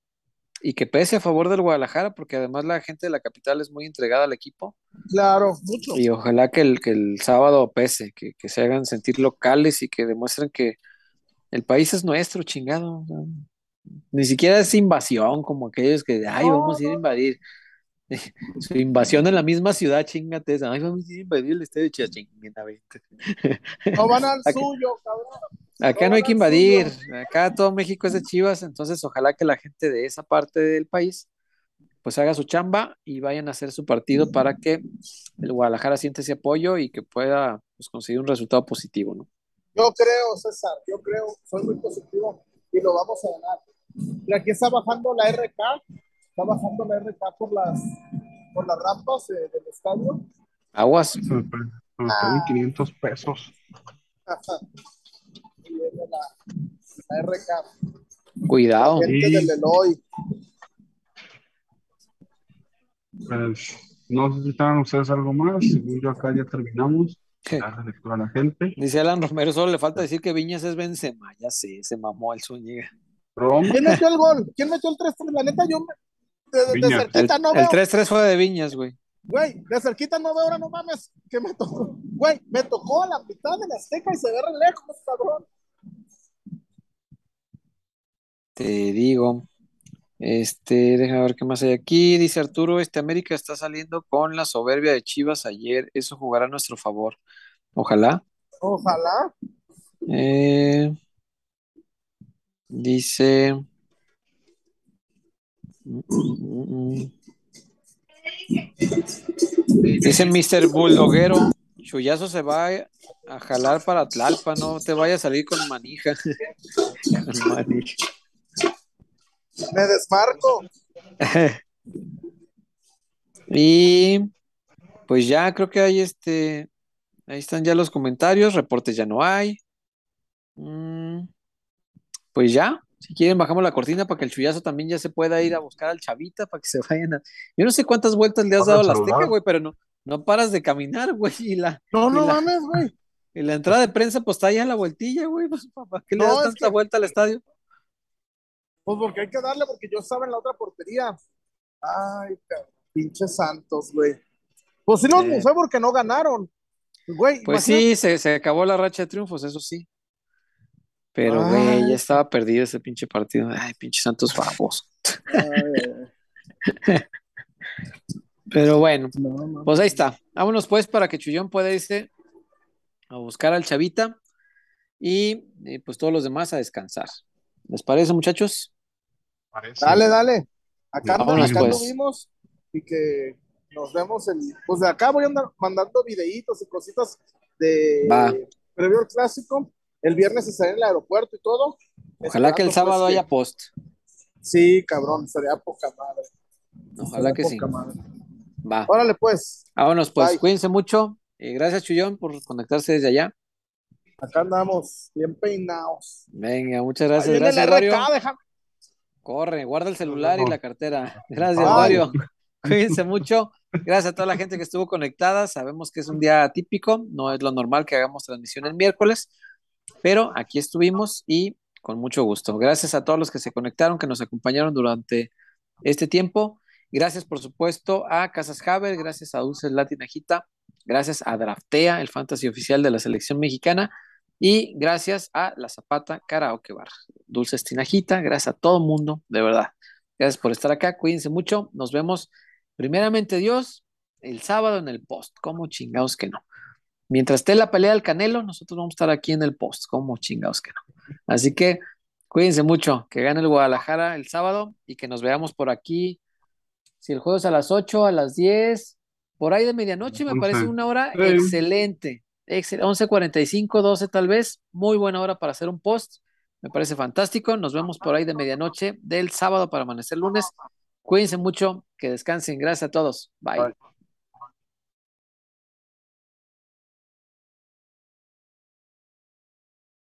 y que pese a favor del Guadalajara, porque además la gente de la capital es muy entregada al equipo Claro, mucho. y ojalá que el, que el sábado pese, que, que se hagan sentir locales y que demuestren que el país es nuestro, chingado. Ni siquiera es invasión como aquellos que, ay, No, vamos a ir a invadir. Su invasión en la misma ciudad, chingate. Ay, vamos a ir a invadir el estadio de. No van al suyo, cabrón. Acá no hay que invadir, acá todo México es de Chivas, entonces ojalá que la gente de esa parte del país pues haga su chamba y vayan a hacer su partido para que el Guadalajara siente ese apoyo y que pueda pues, conseguir un resultado positivo, ¿no? Yo creo, César, yo creo, soy muy positivo y lo vamos a ganar. Y aquí está bajando la RK, está bajando la RK por las, por las rampas eh, del estadio. Aguas. Se me, pe- se me pegó 500 pesos. Ajá. Y viene la, la RK. Cuidado. Gente Sí. del Eloy. Pues, no sé si estaban ustedes algo más. Según yo acá ya terminamos. Darle lectura a la gente. Dice Alan Romero, solo le falta decir que Viñas es Benzema, ya sé, se mamó el Zúñiga. ¿Quién metió el gol? ¿Quién metió el 3 La neta, yo me- de, de- cerquita El, no el veo. 3-3 fue de Viñas, güey. Güey, de cerquita no veo, ahora no mames, que me tocó. Güey, me tocó a la mitad de la Azteca y se ve re lejos, cabrón. Te digo. Este, déjame ver qué más hay aquí. Dice Arturo, este América está saliendo con la soberbia de Chivas ayer. Eso jugará a nuestro favor. Ojalá. Ojalá. Eh, dice. Dice Mr. Bulldoguero, Chuyazo se va a jalar para Tlalpa, no te vaya a salir con manija. Con manija. Me desmarco. Y pues ya creo que hay este, ahí están ya los comentarios, reportes ya no hay. Mm, pues ya, si quieren bajamos la cortina para que el chullazo también ya se pueda ir a buscar al chavita para que se vayan a... Yo no sé cuántas vueltas le has dado a la Azteca, güey, pero no, no paras de caminar, güey, y la... No, y no la- mames, güey. y la entrada de prensa pues está allá en la vueltilla, güey, pues, ¿para qué le No, das es tanta que- vuelta al estadio? Pues porque hay que darle, porque yo estaba en la otra portería. Ay, pinche Santos, güey. Pues sí los Eh. porque no ganaron. Güey, Pues imagínate- sí, se, se acabó la racha de triunfos, eso sí. Pero, güey, ya estaba perdido ese pinche partido. Ay, pinche Santos famoso. Pero bueno, pues ahí está. Vámonos pues para que Chullón pueda irse a buscar al Chavita y eh, pues todos los demás a descansar. ¿Les parece, muchachos? Parece. Dale, dale. Acá, Vámonos, acá pues. lo vimos y que nos vemos el. Pues de acá voy a andar mandando videitos y cositas de Va. previo al clásico. El viernes estaré en el aeropuerto y todo. Ojalá que el Esperando, sábado pues, haya post. Sí, cabrón, sería poca madre. Ojalá Sería que sí. madre. Va. Órale, pues. Vámonos pues. Bye. Cuídense mucho. Eh, gracias, Chullón, por conectarse desde allá. Acá andamos, bien peinados. Venga, muchas Ahí gracias. viene Gracias, el. RK, déjame. Corre, guarda el celular y la cartera. Gracias, Bye. Wario. Cuídense mucho. Gracias a toda la gente que estuvo conectada. Sabemos que es un día atípico, no es lo normal que hagamos transmisión el miércoles, pero aquí estuvimos y con mucho gusto. Gracias a todos los que se conectaron, que nos acompañaron durante este tiempo. Gracias, por supuesto, a Casas Haber, gracias a Dulces Latinajita, gracias a Draftea, el fantasy oficial de la selección mexicana, y gracias a La Zapata Karaoke Bar. Dulces Tinajita, gracias a todo el mundo, de verdad. Gracias por estar acá, cuídense mucho, nos vemos primeramente Dios el sábado en el post, como chingados que no. Mientras esté la pelea del Canelo, nosotros vamos a estar aquí en el post, como chingados que no. Así que cuídense mucho, que gane el Guadalajara el sábado y que nos veamos por aquí. Si el juego es a las 8, a las 10, por ahí de medianoche, me parece una hora excelente. Excel 11:45, 12 tal vez, muy buena hora para hacer un post. Me parece fantástico. Nos vemos por ahí de medianoche del sábado para amanecer lunes. Cuídense mucho, que descansen. Gracias a todos. Bye. Bye.